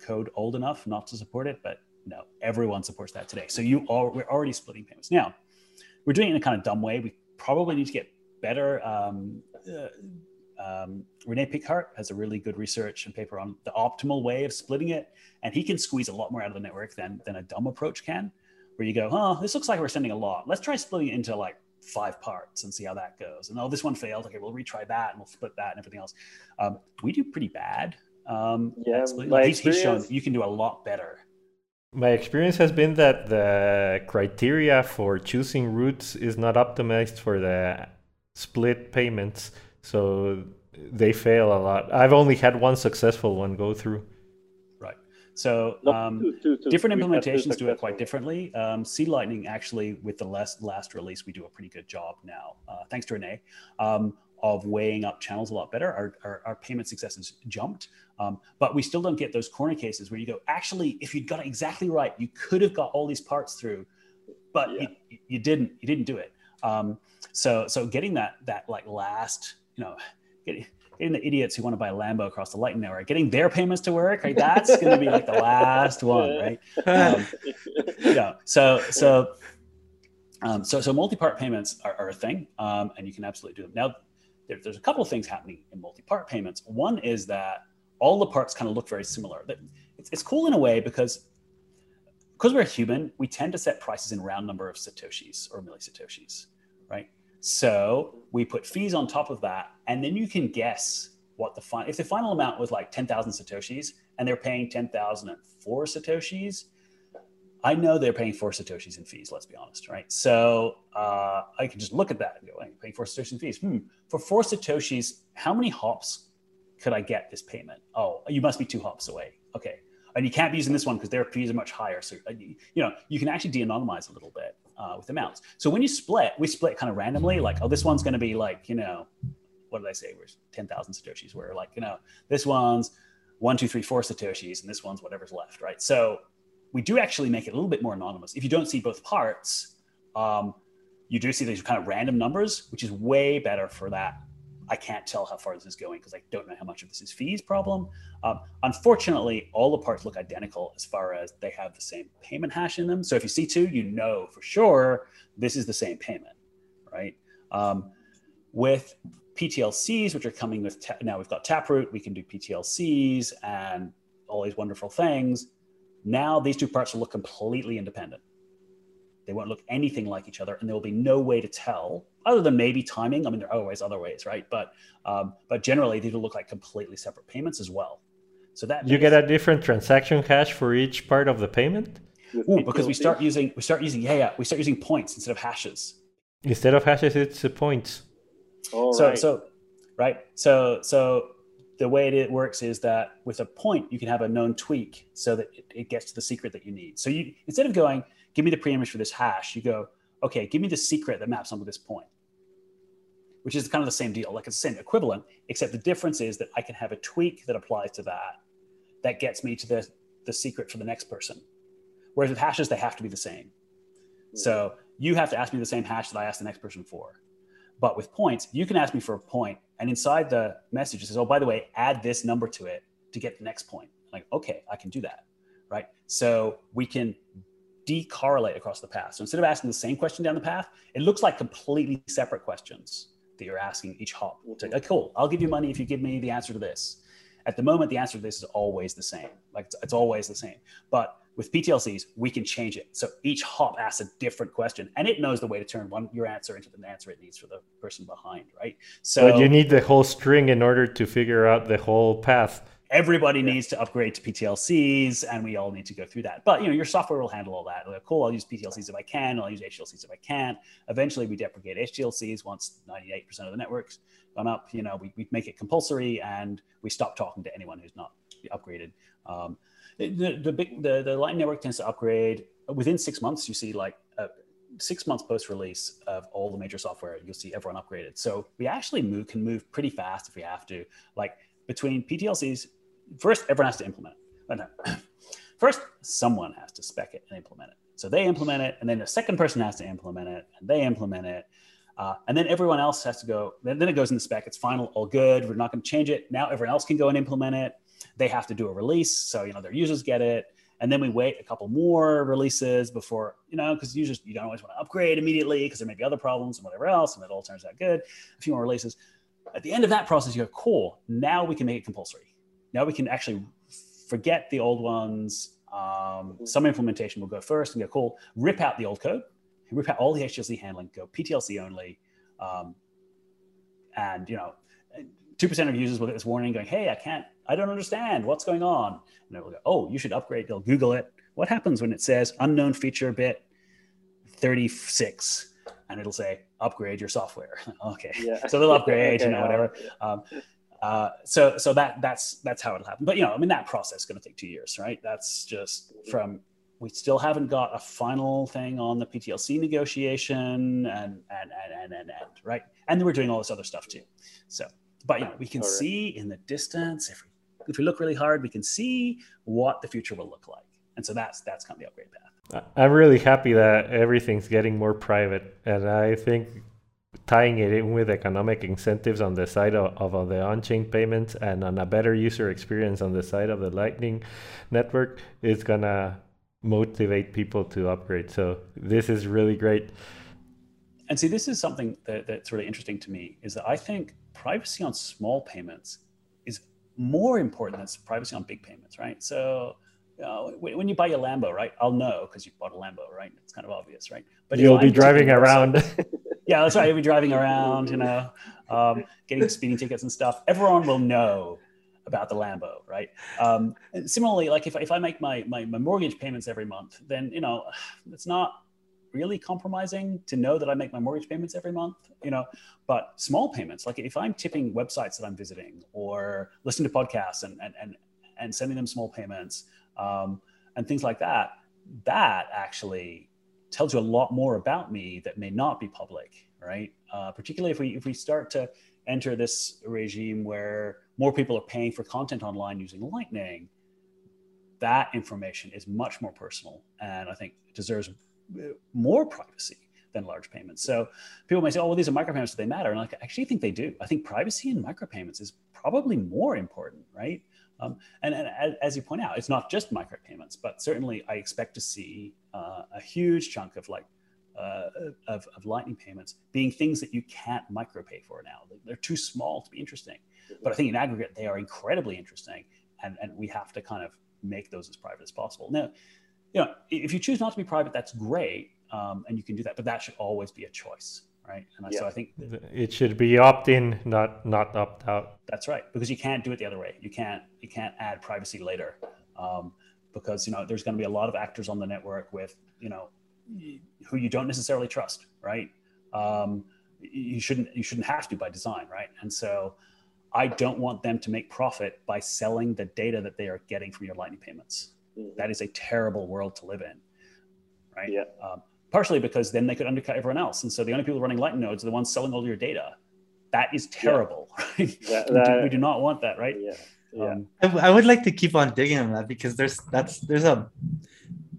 code old enough not to support it, but no, everyone supports that today. So you are we're already splitting payments now. We're doing it in a kind of dumb way. We probably need to get better. Um, uh, um, Rene Pickhardt has a really good research and paper on the optimal way of splitting it, and he can squeeze a lot more out of the network than than a dumb approach can. Where you go, oh, this looks like we're sending a lot. Let's try splitting it into like five parts and see how that goes. And oh, this one failed. Okay, we'll retry that and we'll split that and everything else. Um, we do pretty bad. Um, yeah, my he's, he's shown you can do a lot better. My experience has been that the criteria for choosing routes is not optimized for the split payments, so they fail a lot. I've only had one successful one go through. Right. So um, two, two, two, different implementations do it quite differently. Um, C Lightning actually, with the last last release, we do a pretty good job now, uh, thanks to Rene. Um, of weighing up channels a lot better. Our, our, our payment successes jumped, um, but we still don't get those corner cases where you go, actually, if you'd got it exactly right, you could have got all these parts through, but yeah. you, you, didn't. You didn't do it. Um, so so getting that that like last, you know, getting, getting the idiots who want to buy a Lambo across the Lightning Network, getting their payments to work, right? That's going to be like the last one, right? Um, yeah. So so. Um, so, so multi-part payments are, are a thing, um, and you can absolutely do them. Now, there, there's a couple of things happening in multi-part payments. One is that all the parts kind of look very similar. It's, it's cool in a way because because we're human, we tend to set prices in round number of satoshis or millisatoshis, right? So we put fees on top of that, and then you can guess what the final. If the final amount was like ten thousand satoshis, and they're paying ten thousand and four satoshis, I know they're paying four satoshis in fees. Let's be honest, right? So uh, I can just look at that and go, hey, paying four satoshis in fees. Hmm. For four satoshis, how many hops could I get this payment? Oh, you must be two hops away. Okay, and you can't be using this one because their fees are much higher. So uh, you know you can actually de-anonymize a little bit uh, with amounts. So when you split, we split kind of randomly. Like, oh, this one's going to be like you know, what did I say? Where's ten thousand satoshis? Where like you know, this one's one, two, three, four satoshis, and this one's whatever's left, right? So we do actually make it a little bit more anonymous. If you don't see both parts, um, you do see these kind of random numbers, which is way better for that. I can't tell how far this is going because I don't know how much of this is fees problem. Um, unfortunately, all the parts look identical as far as they have the same payment hash in them. So if you see two, you know for sure this is the same payment, right? Um, with PTLCs, which are coming with ta- now we've got Taproot, we can do PTLCs and all these wonderful things now these two parts will look completely independent. They won't look anything like each other, and there will be no way to tell, other than maybe timing. I mean, there are always other ways, right? But um, but generally, these will look like completely separate payments as well. So that you get a different transaction hash for each part of the payment. Ooh, because we start using we start using yeah yeah we start using points instead of hashes. Instead of hashes, it's points. All so right. so right so so the way it works is that with a point, you can have a known tweak so that it, it gets to the secret that you need. So you instead of going, give me the preimage for this hash, you go, okay, give me the secret that maps onto this point, which is kind of the same deal. Like it's the same equivalent, except the difference is that I can have a tweak that applies to that that gets me to the, the secret for the next person. Whereas with hashes, they have to be the same. So you have to ask me the same hash that I asked the next person for. But with points, you can ask me for a point, and inside the message it says, "Oh, by the way, add this number to it to get the next point." Like, okay, I can do that, right? So we can decorrelate across the path. So instead of asking the same question down the path, it looks like completely separate questions that you're asking each hop. To, like, cool, I'll give you money if you give me the answer to this. At the moment, the answer to this is always the same. Like it's, it's always the same. But with PTLCs, we can change it. So each hop asks a different question and it knows the way to turn one your answer into the answer it needs for the person behind, right? So but you need the whole string in order to figure out the whole path. Everybody yeah. needs to upgrade to PTLCs and we all need to go through that. But you know, your software will handle all that. Like, cool, I'll use PTLCs if I can, I'll use HTLCs if I can't. Eventually we deprecate HTLCs once 98% of the networks gone up, you know, we, we make it compulsory and we stop talking to anyone who's not upgraded. Um, the, the big the, the Lightning Network tends to upgrade within six months. You see like uh, six months post release of all the major software, you'll see everyone upgraded. So we actually move can move pretty fast if we have to. Like between PTLCs, first everyone has to implement it. no. First, someone has to spec it and implement it. So they implement it, and then a second person has to implement it, and they implement it. Uh, and then everyone else has to go, then, then it goes in the spec. It's final, all good. We're not going to change it. Now everyone else can go and implement it. They have to do a release. So, you know, their users get it. And then we wait a couple more releases before, you know, because users, you don't always want to upgrade immediately because there may be other problems and whatever else. And it all turns out good. A few more releases. At the end of that process, you go, cool. Now we can make it compulsory. Now we can actually forget the old ones. Um, some implementation will go first and go, cool, rip out the old code rip out all the HTLC handling, go PTLC only. Um, and, you know, 2% of users will get this warning going, hey, I can't, I don't understand what's going on. And it will go, oh, you should upgrade. They'll Google it. What happens when it says unknown feature bit 36? And it'll say, upgrade your software. okay. Yeah. So they'll upgrade, okay, you know, whatever. Um, uh, so so that that's that's how it'll happen. But you know, I mean, that process is going to take two years, right? That's just from we still haven't got a final thing on the PTLC negotiation and and and and, and, and right. And then we're doing all this other stuff too. So, but you know, we can right. see in the distance if we if we look really hard, we can see what the future will look like. And so that's that's kind of the upgrade path. I'm really happy that everything's getting more private, and I think tying it in with economic incentives on the side of, of the on-chain payments and on a better user experience on the side of the Lightning network is gonna motivate people to upgrade. So this is really great. And see, this is something that, that's really interesting to me is that I think privacy on small payments is more important than privacy on big payments, right? So uh, when you buy a Lambo, right? I'll know because you bought a Lambo, right? It's kind of obvious, right? But you'll be driving around. yeah, that's right. You'll be driving around, you know, um, getting speeding tickets and stuff. Everyone will know about the Lambo, right? Um, similarly, like if, if I make my, my, my mortgage payments every month, then you know it's not really compromising to know that I make my mortgage payments every month, you know. But small payments, like if I'm tipping websites that I'm visiting or listening to podcasts and and and, and sending them small payments um, and things like that, that actually tells you a lot more about me that may not be public, right? Uh, particularly if we if we start to enter this regime where more people are paying for content online using Lightning, that information is much more personal and I think deserves more privacy than large payments. So people may say, oh, well, these are micropayments, do they matter? And like, I actually think they do. I think privacy in micropayments is probably more important, right? Um, and, and as you point out, it's not just micropayments, but certainly I expect to see uh, a huge chunk of like uh, of, of lightning payments being things that you can't micropay for now. They're too small to be interesting. But I think in aggregate, they are incredibly interesting. And, and we have to kind of make those as private as possible. Now, you know, if you choose not to be private, that's great. Um, and you can do that, but that should always be a choice. Right. And yeah. so I think it should be opt in, not not opt out. That's right. Because you can't do it the other way. You can't you can't add privacy later. Um, because you know there's going to be a lot of actors on the network with you know who you don't necessarily trust, right? Um, you shouldn't you shouldn't have to by design, right? And so I don't want them to make profit by selling the data that they are getting from your Lightning payments. Mm-hmm. That is a terrible world to live in, right? Yeah. Um, partially because then they could undercut everyone else, and so the only people running Lightning nodes are the ones selling all your data. That is terrible, yeah. right? That, that, we, do, we, do, not want that, right? Yeah. Yeah. Um, I, I would like to keep on digging on that because there's that's there's a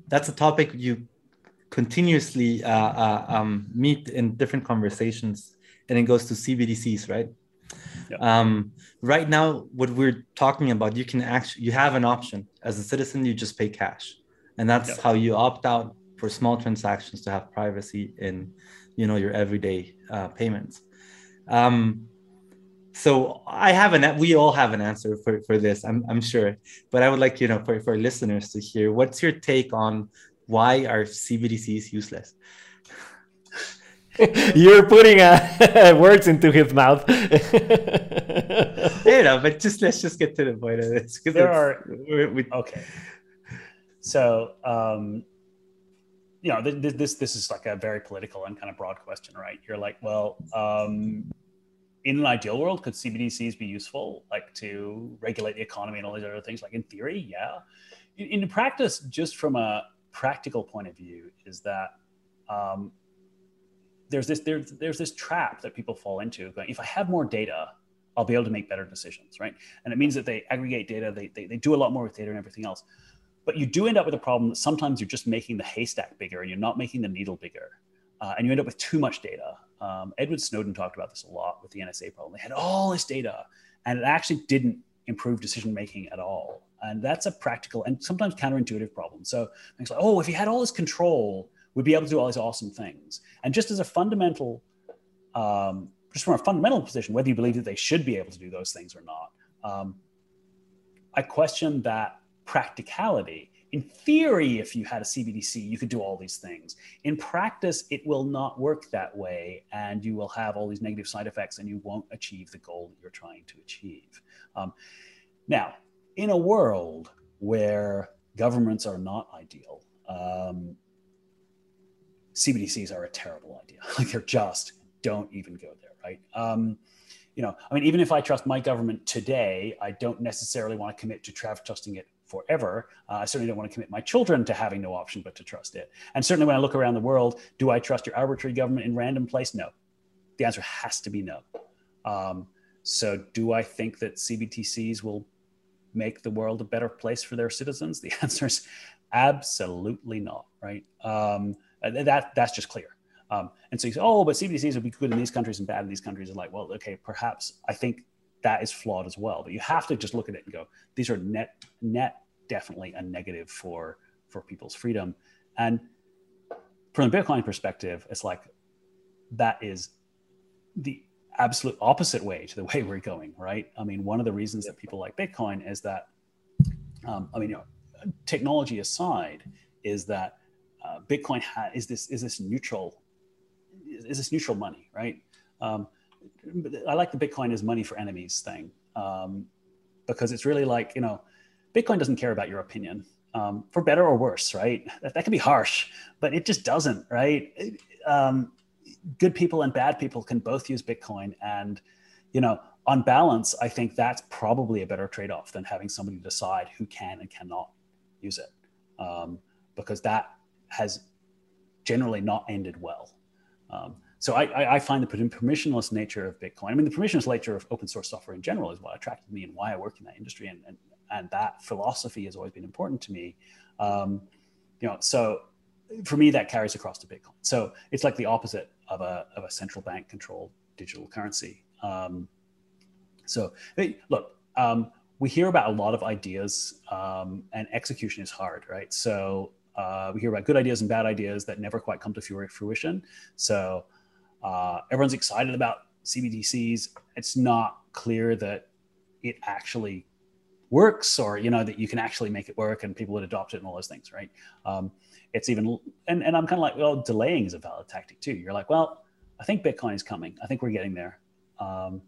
that's a topic you continuously uh, uh, um, meet in different conversations, and it goes to CBDCs, right? Um, right now, what we're talking about, you can actually you have an option as a citizen. You just pay cash, and that's how you opt out for small transactions to have privacy in, you know, your everyday uh, payments. Um, so I have an we all have an answer for, for this, I'm, I'm sure. But I would like, you know, for, for listeners to hear what's your take on why are CBDCs useless? You're putting uh, words into his mouth. you know, but just let's just get to the point of this. because There are we, okay. So, um, you know, this this this is like a very political and kind of broad question, right? You're like, well, um, in an ideal world, could CBDCs be useful, like to regulate the economy and all these other things? Like in theory, yeah. In, in practice, just from a practical point of view, is that um, there's this there's there's this trap that people fall into. Going, if I have more data, I'll be able to make better decisions, right? And it means that they aggregate data, they, they, they do a lot more with data and everything else. But you do end up with a problem that sometimes you're just making the haystack bigger and you're not making the needle bigger. Uh, and you end up with too much data. Um, Edward Snowden talked about this a lot with the NSA problem. They had all this data, and it actually didn't improve decision making at all. And that's a practical and sometimes counterintuitive problem. So it's like, oh, if you had all this control, we'd be able to do all these awesome things. And just as a fundamental, um, just from a fundamental position, whether you believe that they should be able to do those things or not, um, I question that practicality in theory, if you had a CBDC, you could do all these things. In practice, it will not work that way, and you will have all these negative side effects, and you won't achieve the goal that you're trying to achieve. Um, now, in a world where governments are not ideal, um, CBDCs are a terrible idea. like they're just don't even go there, right? Um, you know, I mean, even if I trust my government today, I don't necessarily want to commit to trusting it forever. Uh, I certainly don't want to commit my children to having no option but to trust it. And certainly when I look around the world, do I trust your arbitrary government in random place? No. The answer has to be no. Um, so do I think that CBDCs will make the world a better place for their citizens? The answer is absolutely not, right? Um, that, that's just clear. Um, and so you say, oh, but CBDCs would be good in these countries and bad in these countries. And like, well, okay, perhaps I think that is flawed as well. But you have to just look at it and go, these are net net definitely a negative for for people's freedom. And from the Bitcoin perspective, it's like that is the absolute opposite way to the way we're going, right? I mean, one of the reasons that people like Bitcoin is that, um, I mean, you know, technology aside, is that uh, Bitcoin ha- is this is this neutral is, is this neutral money, right? Um, I like the Bitcoin is money for enemies thing um, because it's really like you know, Bitcoin doesn't care about your opinion um, for better or worse, right? That, that can be harsh, but it just doesn't, right? Um, good people and bad people can both use Bitcoin, and you know, on balance, I think that's probably a better trade-off than having somebody decide who can and cannot use it, um, because that has generally not ended well. Um, so I, I, find the permissionless nature of Bitcoin. I mean, the permissionless nature of open source software in general is what attracted me and why I work in that industry, and and, and that philosophy has always been important to me. Um, you know, so for me, that carries across to Bitcoin. So it's like the opposite of a of a central bank controlled digital currency. Um, so hey, look, um, we hear about a lot of ideas, um, and execution is hard, right? So uh, we hear about good ideas and bad ideas that never quite come to fruition. So uh, everyone's excited about CBDCs. It's not clear that it actually works or you know that you can actually make it work and people would adopt it and all those things right? Um, it's even and, and i'm kind of like well delaying is a valid tactic too. You're like well i think bitcoin is coming. I think we're getting there. Um,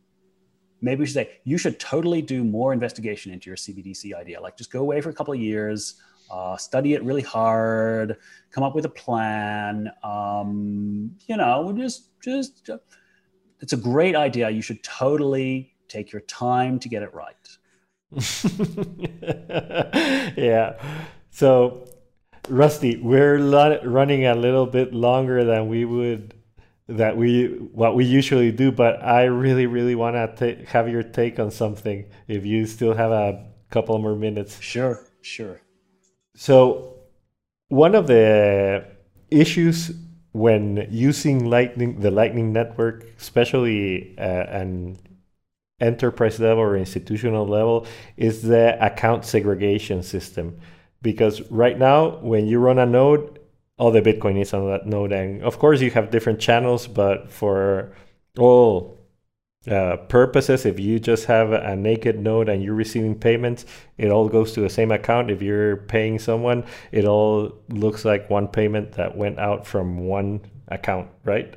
maybe we should say you should totally do more investigation into your cbdc idea. Like just go away for a couple of years uh, study it really hard, come up with a plan. Um, you know, just just it's a great idea. You should totally take your time to get it right. yeah. So, Rusty, we're running a little bit longer than we would that we what we usually do but i really really want to have your take on something if you still have a couple more minutes sure sure so, one of the issues when using Lightning, the Lightning Network, especially uh, an enterprise level or institutional level, is the account segregation system. Because right now, when you run a node, all the Bitcoin is on that node, and of course, you have different channels, but for all uh, purposes, if you just have a naked node and you're receiving payments, it all goes to the same account. If you're paying someone, it all looks like one payment that went out from one account, right?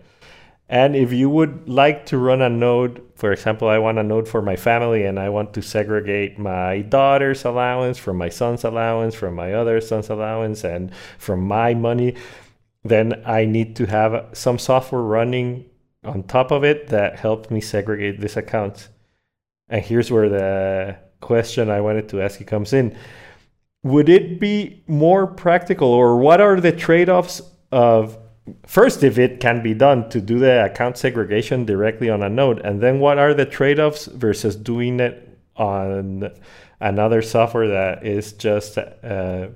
And if you would like to run a node, for example, I want a node for my family and I want to segregate my daughter's allowance from my son's allowance, from my other son's allowance, and from my money, then I need to have some software running on top of it that helped me segregate these accounts. And here's where the question I wanted to ask you comes in. Would it be more practical, or what are the trade offs of first, if it can be done to do the account segregation directly on a node, and then what are the trade offs versus doing it on another software that is just uh,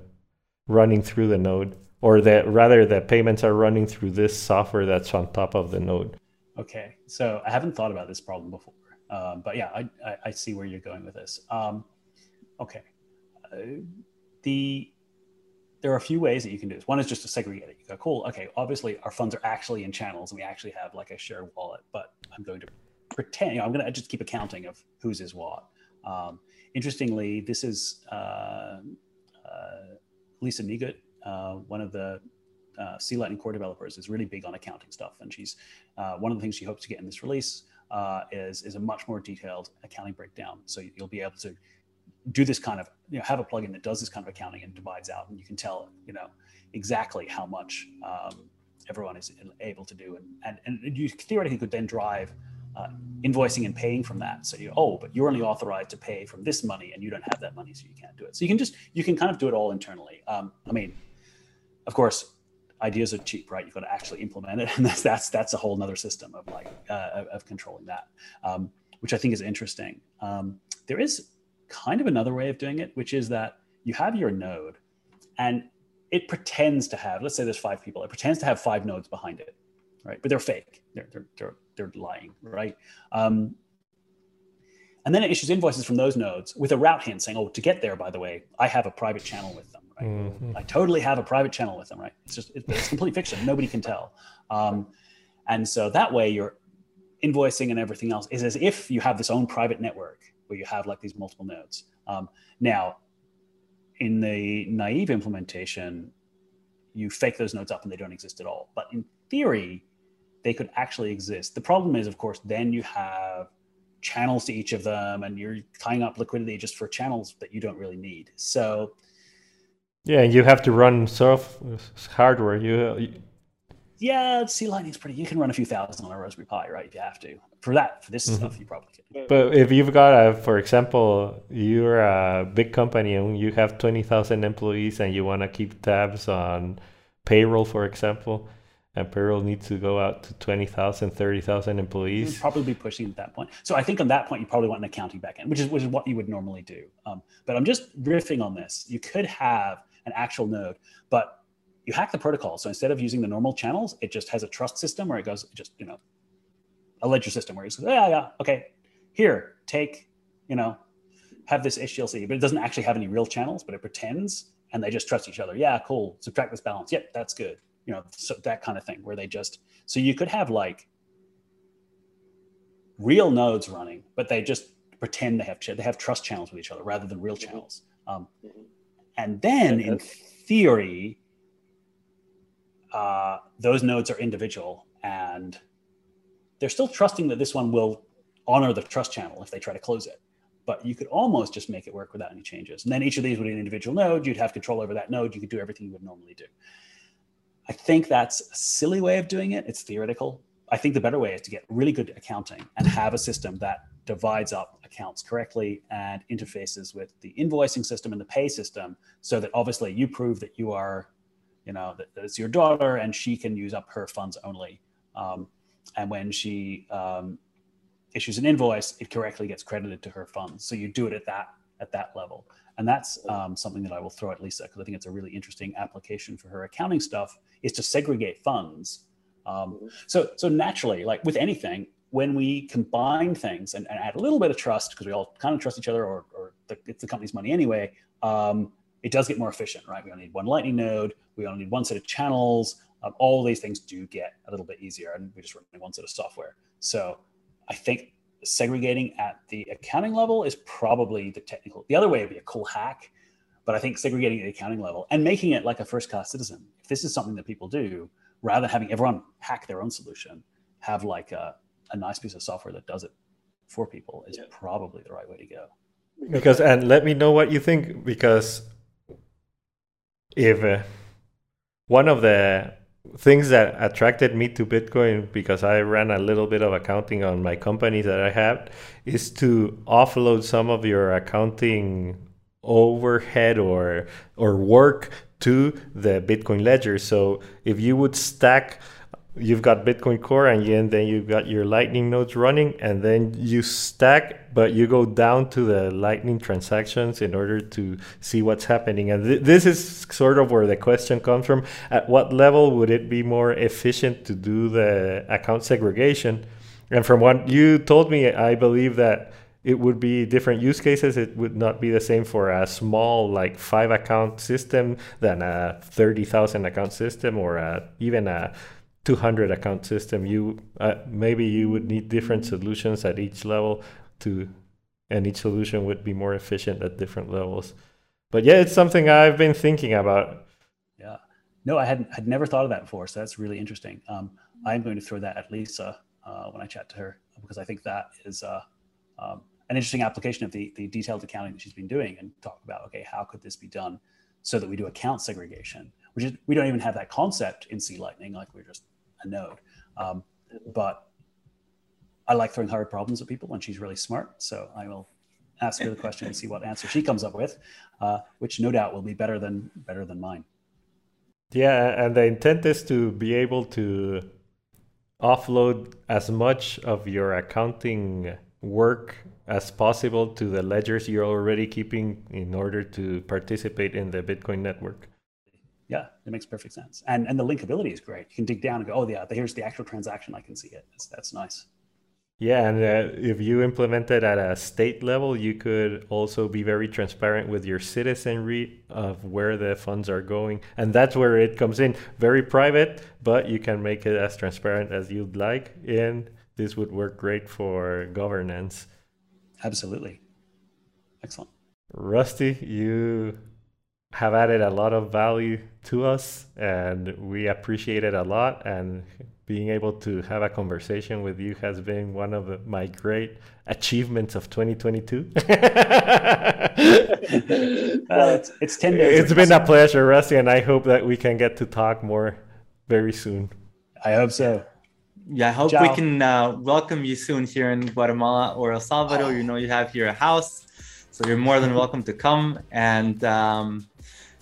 running through the node? Or that rather, the payments are running through this software that's on top of the node. Okay, so I haven't thought about this problem before, um, but yeah, I, I, I, see where you're going with this. Um, okay, uh, the there are a few ways that you can do this. One is just to segregate it. You go, cool, okay, obviously our funds are actually in channels and we actually have like a shared wallet, but I'm going to pretend, you know, I'm going to just keep accounting of whose is what. Um, interestingly, this is uh, uh, Lisa Neigut, uh, one of the uh, C Lightning core developers, is really big on accounting stuff. And she's uh, one of the things she hopes to get in this release uh, is, is a much more detailed accounting breakdown. So you'll be able to do this kind of you know have a plugin that does this kind of accounting and divides out and you can tell you know exactly how much um, everyone is able to do and, and and you theoretically could then drive uh, invoicing and paying from that so you oh but you're only authorized to pay from this money and you don't have that money so you can't do it so you can just you can kind of do it all internally um, i mean of course ideas are cheap right? You've got to actually implement it. And that's that's that's a whole nother system of like uh, of controlling that um, which i think is interesting. Um, there is kind of another way of doing it, which is that you have your node and it pretends to have, let's say there's five people, it pretends to have five nodes behind it, right? But they're fake, they're, they're, they're, they're lying, right? Um, and then it issues invoices from those nodes with a route hint saying, oh, to get there, by the way, I have a private channel with them, right? Mm-hmm. I totally have a private channel with them, right? It's just, it's complete fiction. Nobody can tell. Um, and so that way your invoicing and everything else is as if you have this own private network where you have like these multiple nodes. Um, now, in the naive implementation, you fake those nodes up and they don't exist at all. But in theory, they could actually exist. The problem is, of course, then you have channels to each of them and you're tying up liquidity just for channels that you don't really need. So, yeah, you have to run soft hardware. You, yeah, C Lightning's pretty. You can run a few thousand on a Raspberry Pi, right? If you have to. For that, for this mm-hmm. stuff, you probably can. But if you've got a, for example, you're a big company and you have twenty thousand employees and you want to keep tabs on payroll, for example, and payroll needs to go out to 20,000, 30,000 employees. You'd probably be pushing at that point. So I think on that point, you probably want an accounting backend, which is which is what you would normally do. Um, but I'm just riffing on this. You could have an actual node, but you hack the protocol. So instead of using the normal channels, it just has a trust system where it goes, just, you know, a ledger system where you say, yeah, yeah, okay, here, take, you know, have this HTLC, but it doesn't actually have any real channels, but it pretends and they just trust each other. Yeah, cool. Subtract this balance. Yep, that's good. You know, so that kind of thing where they just, so you could have like real nodes running, but they just pretend they have, they have trust channels with each other rather than real mm-hmm. channels. Um, mm-hmm. And then in theory, uh, those nodes are individual and they're still trusting that this one will honor the trust channel if they try to close it. But you could almost just make it work without any changes. And then each of these would be an individual node. You'd have control over that node. You could do everything you would normally do. I think that's a silly way of doing it. It's theoretical. I think the better way is to get really good accounting and have a system that divides up accounts correctly and interfaces with the invoicing system and the pay system so that obviously you prove that you are you know that, that it's your daughter and she can use up her funds only. Um, and when she um, issues an invoice it correctly gets credited to her funds. So you do it at that at that level. And that's um, something that i will throw at lisa because i think it's a really interesting application for her accounting stuff is to segregate funds. Um, so so naturally like with anything when we combine things and, and add a little bit of trust because we all kind of trust each other or, or the, it's the company's money anyway um, it does get more efficient, right? We only need one Lightning node. We only need one set of channels. Um, all these things do get a little bit easier, and we just run one set of software. So I think segregating at the accounting level is probably the technical. The other way would be a cool hack, but I think segregating at the accounting level and making it like a first class citizen. If this is something that people do, rather than having everyone hack their own solution, have like a, a nice piece of software that does it for people is yeah. probably the right way to go. Because and let me know what you think because if uh, one of the things that attracted me to Bitcoin because I ran a little bit of accounting on my company that I have is to offload some of your accounting overhead or or work to the Bitcoin ledger. So if you would stack you've got Bitcoin Core and then you've got your Lightning nodes running, and then you stack, but you go down to the Lightning transactions in order to see what's happening. And th- this is sort of where the question comes from. At what level would it be more efficient to do the account segregation? And from what you told me, I believe that it would be different use cases. It would not be the same for a small, like five account system than a 30,000 account system or a, even a 200 account system you uh, maybe you would need different solutions at each level to and each solution would be more efficient at different levels. But yeah it's something i've been thinking about. Yeah. No i hadn't had never thought of that before so that's really interesting. Um, i'm going to throw that at lisa uh, when i chat to her because i think that is uh, um, an interesting application of the, the detailed accounting that she's been doing and talk about okay how could this be done so that we do account segregation which is we don't even have that concept in c lightning like we're just a node. Um, but I like throwing hard problems at people, and she's really smart. So I will ask her the question and see what answer she comes up with, uh, which no doubt will be better than better than mine. Yeah, and the intent is to be able to offload as much of your accounting work as possible to the ledgers you're already keeping in order to participate in the Bitcoin network yeah, it makes perfect sense. And and the linkability is great. You can dig down and go, oh yeah, here's the actual transaction. I can see it. That's, that's nice. Yeah, and uh, if you implement it at a state level, you could also be very transparent with your citizenry of where the funds are going. And that's where it comes in. Very private, but you can make it as transparent as you'd like. And this would work great for governance. Absolutely. Excellent. Rusty, you have added a lot of value to us and we appreciate it a lot and being able to have a conversation with you has been one of the, my great achievements of 2022 well, it's, it's 10 days it's been a pleasure rusty and i hope that we can get to talk more very soon i hope so yeah i hope Ciao. we can uh, welcome you soon here in guatemala or el salvador oh. you know you have here a house so you're more than welcome to come and um,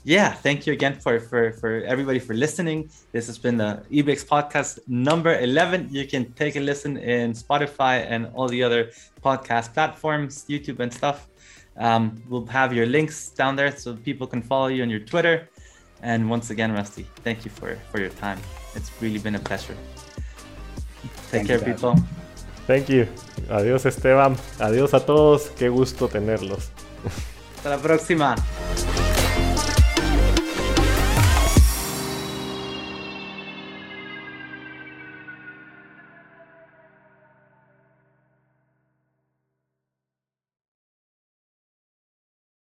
yeah, thank you again for, for, for everybody for listening. This has been the eBix podcast number 11. You can take a listen in Spotify and all the other podcast platforms, YouTube and stuff. Um, we'll have your links down there so people can follow you on your Twitter. And once again, Rusty, thank you for, for your time. It's really been a pleasure. Take thank care, you, people. Thank you. Adiós, Esteban. Adiós a todos. Qué gusto tenerlos. Hasta la próxima.